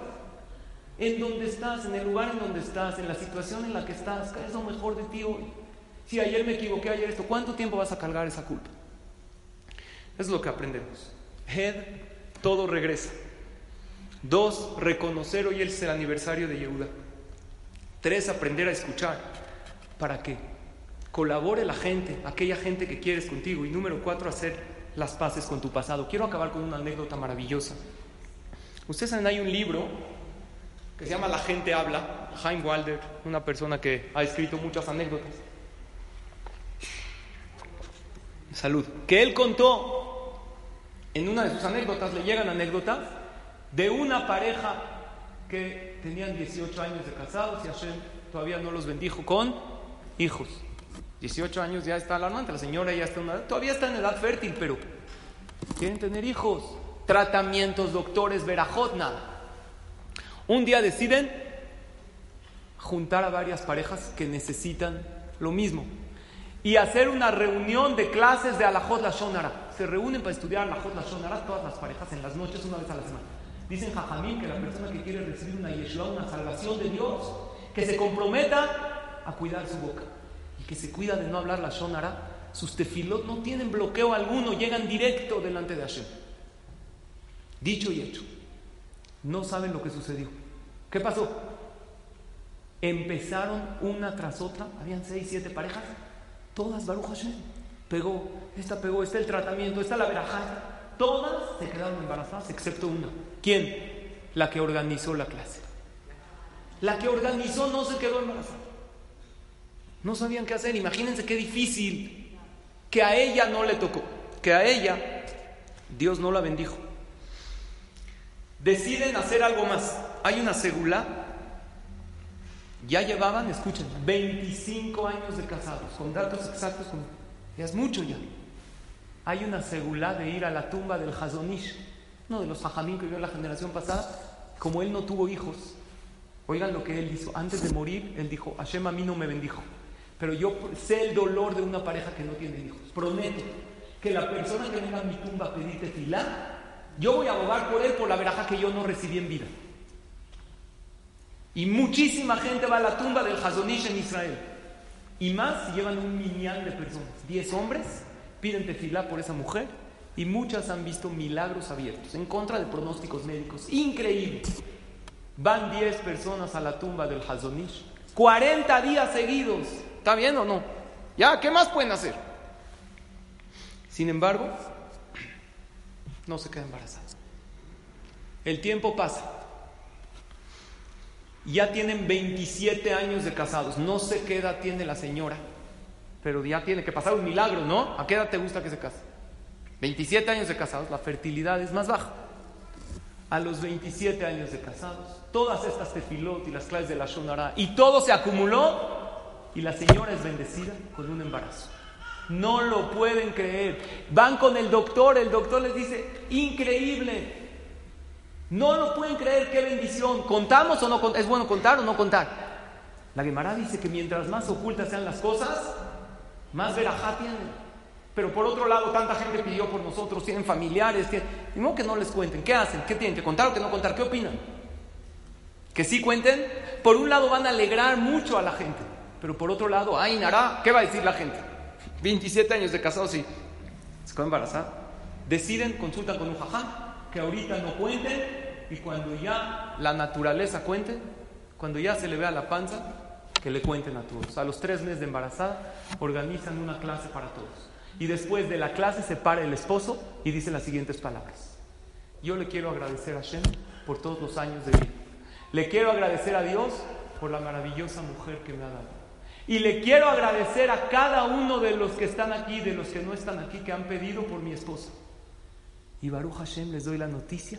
En donde estás, en el lugar en donde estás, en la situación en la que estás, ¿qué es lo mejor de ti hoy? Si ayer me equivoqué, ayer esto, ¿cuánto tiempo vas a cargar esa culpa? Es lo que aprendemos. Head, todo regresa. Dos, reconocer hoy es el aniversario de Yehuda. Tres, aprender a escuchar. ¿Para qué? Colabore la gente, aquella gente que quieres contigo. Y número cuatro, hacer las paces con tu pasado. Quiero acabar con una anécdota maravillosa. Ustedes saben, hay un libro que se llama La gente habla, Jaime Walder, una persona que ha escrito muchas anécdotas. Salud. Que él contó en una de sus anécdotas, le llegan anécdotas de una pareja que tenían 18 años de casados y Hashem todavía no los bendijo con hijos. 18 años ya está alarmante, la señora ya está en una- todavía está en edad fértil, pero quieren tener hijos. Tratamientos, doctores, verajot, nada. Un día deciden juntar a varias parejas que necesitan lo mismo y hacer una reunión de clases de Alajot Lashonara. Se reúnen para estudiar Alajot Lashonara todas las parejas en las noches una vez a la semana. Dicen Jajamín que la persona que quiere recibir una Yeshua, una salvación de Dios, que se comprometa a cuidar su boca y que se cuida de no hablar la Shonara, sus tefilot no tienen bloqueo alguno, llegan directo delante de Hashem. Dicho y hecho. No saben lo que sucedió. ¿Qué pasó? Empezaron una tras otra, habían seis, siete parejas, todas Baruch Hashem. Pegó, esta pegó, está el tratamiento, está la verajá. Todas se quedaron embarazadas, excepto una. ¿Quién? La que organizó la clase. La que organizó no se quedó embarazada. No sabían qué hacer. Imagínense qué difícil. Que a ella no le tocó. Que a ella Dios no la bendijo. Deciden hacer algo más. Hay una segula. Ya llevaban, escuchen, 25 años de casados. Con datos exactos, con- ya es mucho ya. Hay una segula de ir a la tumba del Hazonish, uno de los hajamín que vivió en la generación pasada. Como él no tuvo hijos, oigan lo que él hizo. Antes de morir, él dijo: Hashem a mí no me bendijo. Pero yo sé el dolor de una pareja que no tiene hijos. Prometo que la persona que venga a mi tumba a pedir tefilá, yo voy a abogar por él por la veraja que yo no recibí en vida. Y muchísima gente va a la tumba del Hazonish en Israel. Y más llevan un minián de personas. Diez hombres piden tefilá por esa mujer y muchas han visto milagros abiertos en contra de pronósticos médicos. Increíble. Van diez personas a la tumba del Hazonish. 40 días seguidos. ¿Está bien o no? Ya, ¿qué más pueden hacer? Sin embargo, no se queda embarazada. El tiempo pasa. Ya tienen 27 años de casados. No sé qué edad tiene la señora, pero ya tiene que pasar un milagro, ¿no? ¿A qué edad te gusta que se case? 27 años de casados, la fertilidad es más baja. A los 27 años de casados, todas estas tefilot y las claves de la Shonara, y todo se acumuló, y la señora es bendecida con un embarazo. No lo pueden creer. Van con el doctor, el doctor les dice, increíble. No lo pueden creer, qué bendición. ¿Contamos o no contamos? ¿Es bueno contar o no contar? La Gemara dice que mientras más ocultas sean las cosas, más verajá tienen. Pero por otro lado, tanta gente pidió por nosotros, tienen familiares, tienen... Ni que no les cuenten. ¿Qué hacen? ¿Qué tienen que contar o que no contar? ¿Qué opinan? Que sí cuenten. Por un lado van a alegrar mucho a la gente. Pero por otro lado, ay, Nara, ¿qué va a decir la gente? 27 años de casados y se quedó embarazada. Deciden, consultan con un jajá, que ahorita no cuenten y cuando ya la naturaleza cuente, cuando ya se le vea la panza, que le cuenten a todos. A los tres meses de embarazada organizan una clase para todos. Y después de la clase se para el esposo y dice las siguientes palabras. Yo le quiero agradecer a Shem por todos los años de vida. Le quiero agradecer a Dios por la maravillosa mujer que me ha dado. Y le quiero agradecer a cada uno de los que están aquí, de los que no están aquí, que han pedido por mi esposa. Y Baruch Hashem les doy la noticia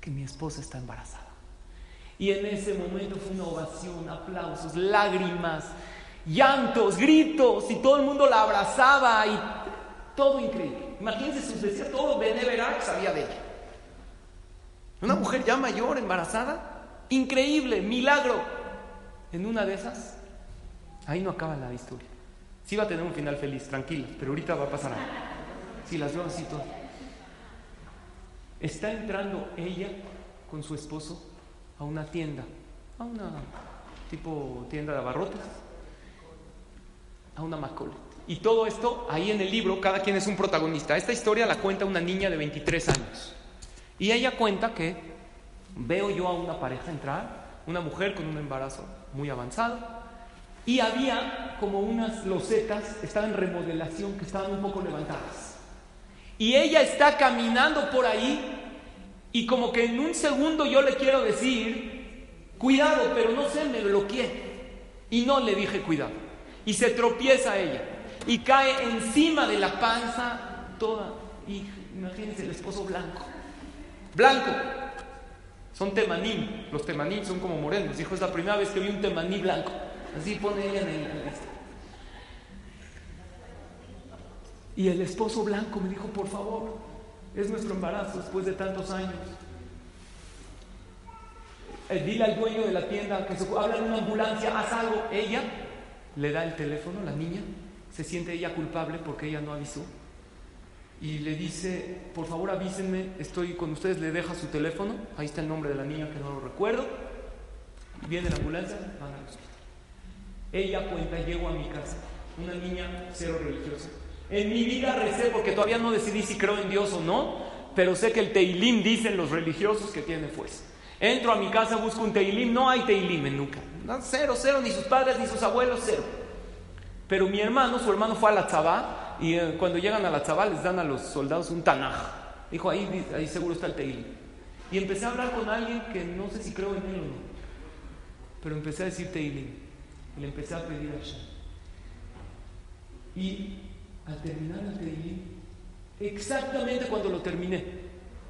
que mi esposa está embarazada. Y en ese momento fue una ovación, aplausos, lágrimas, llantos, gritos, y todo el mundo la abrazaba y todo increíble. Imagínense vecinos, todo Beneverac sabía de ella. Una mujer ya mayor, embarazada, increíble, milagro. En una de esas, Ahí no acaba la historia. Sí va a tener un final feliz, tranquila, pero ahorita va a pasar algo. Sí, las veo así todo. Está entrando ella con su esposo a una tienda, a una tipo tienda de abarrotes, a una Macaulay. Y todo esto, ahí en el libro, cada quien es un protagonista. Esta historia la cuenta una niña de 23 años. Y ella cuenta que veo yo a una pareja entrar, una mujer con un embarazo muy avanzado, y había como unas losetas, estaban en remodelación, que estaban un poco levantadas. Y ella está caminando por ahí y como que en un segundo yo le quiero decir, cuidado, pero no sé, me bloqueé. Y no le dije cuidado. Y se tropieza ella y cae encima de la panza toda. Y imagínense el esposo blanco. Blanco. Son temanín. Los temanín son como morenos. Dijo, es la primera vez que vi un temaní blanco. Así pone ella en el, Y el esposo blanco me dijo, por favor, es nuestro embarazo después de tantos años. Eh, dile al dueño de la tienda que se habla en una ambulancia, haz algo. Ella le da el teléfono, la niña, se siente ella culpable porque ella no avisó. Y le dice, por favor avísenme, estoy con ustedes, le deja su teléfono, ahí está el nombre de la niña que no lo recuerdo. Viene la ambulancia, van ella cuenta, llego a mi casa, una niña cero religiosa. En mi vida recé porque todavía no decidí si creo en Dios o no, pero sé que el Teilim dicen los religiosos que tiene fuerza. Entro a mi casa, busco un Teilim, no hay Teilim en nunca. cero, cero, ni sus padres ni sus abuelos, cero. Pero mi hermano, su hermano fue a la Tzabá y eh, cuando llegan a la Tzabá les dan a los soldados un Tanaj. Dijo, ahí, ahí seguro está el Teilim. Y empecé a hablar con alguien que no sé si creo en él o no, pero empecé a decir Teilim le empecé a pedir a Hashem. Y al terminar el Teilim, exactamente cuando lo terminé,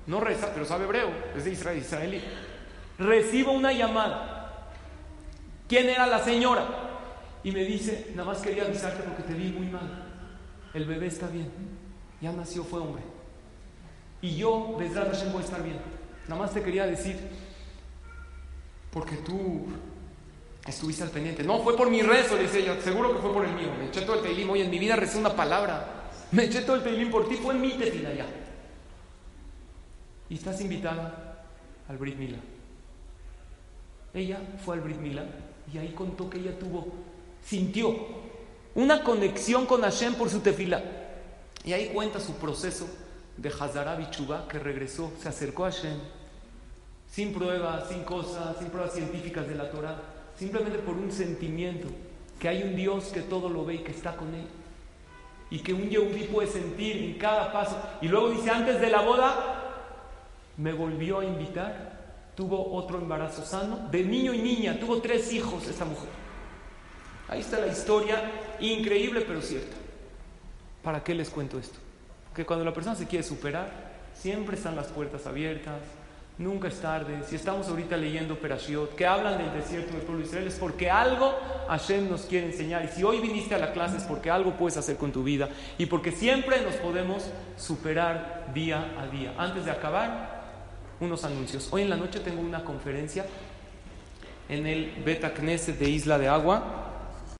no reza, pero sabe hebreo, es de Israel, israelí, recibo una llamada. ¿Quién era la señora? Y me dice, nada más quería avisarte porque te vi muy mal. El bebé está bien, ya nació, fue hombre. Y yo, desde Hashem, voy a estar bien. Nada más te quería decir, porque tú estuviste al pendiente. No, fue por mi rezo, dice ella. Seguro que fue por el mío. Me eché todo el teilim. Hoy en mi vida recé una palabra. Me eché todo el teilim por ti. Fue en mi tefila ya. Y estás invitada al Brit Mila. Ella fue al Brit Mila y ahí contó que ella tuvo, sintió una conexión con Hashem por su tefila. Y ahí cuenta su proceso de Hazara Chuba que regresó, se acercó a Hashem, sin pruebas, sin cosas, sin pruebas científicas de la Torah simplemente por un sentimiento, que hay un Dios que todo lo ve y que está con él. Y que un Yehudi puede sentir en cada paso. Y luego dice, antes de la boda, me volvió a invitar. Tuvo otro embarazo sano, de niño y niña. Tuvo tres hijos esta mujer. Ahí está la historia, increíble pero cierta. ¿Para qué les cuento esto? Que cuando la persona se quiere superar, siempre están las puertas abiertas, Nunca es tarde. Si estamos ahorita leyendo Perashiot, que hablan del desierto del pueblo de Israel, es porque algo Hashem nos quiere enseñar. Y si hoy viniste a la clase es porque algo puedes hacer con tu vida y porque siempre nos podemos superar día a día. Antes de acabar, unos anuncios. Hoy en la noche tengo una conferencia en el Beta Knesset de Isla de Agua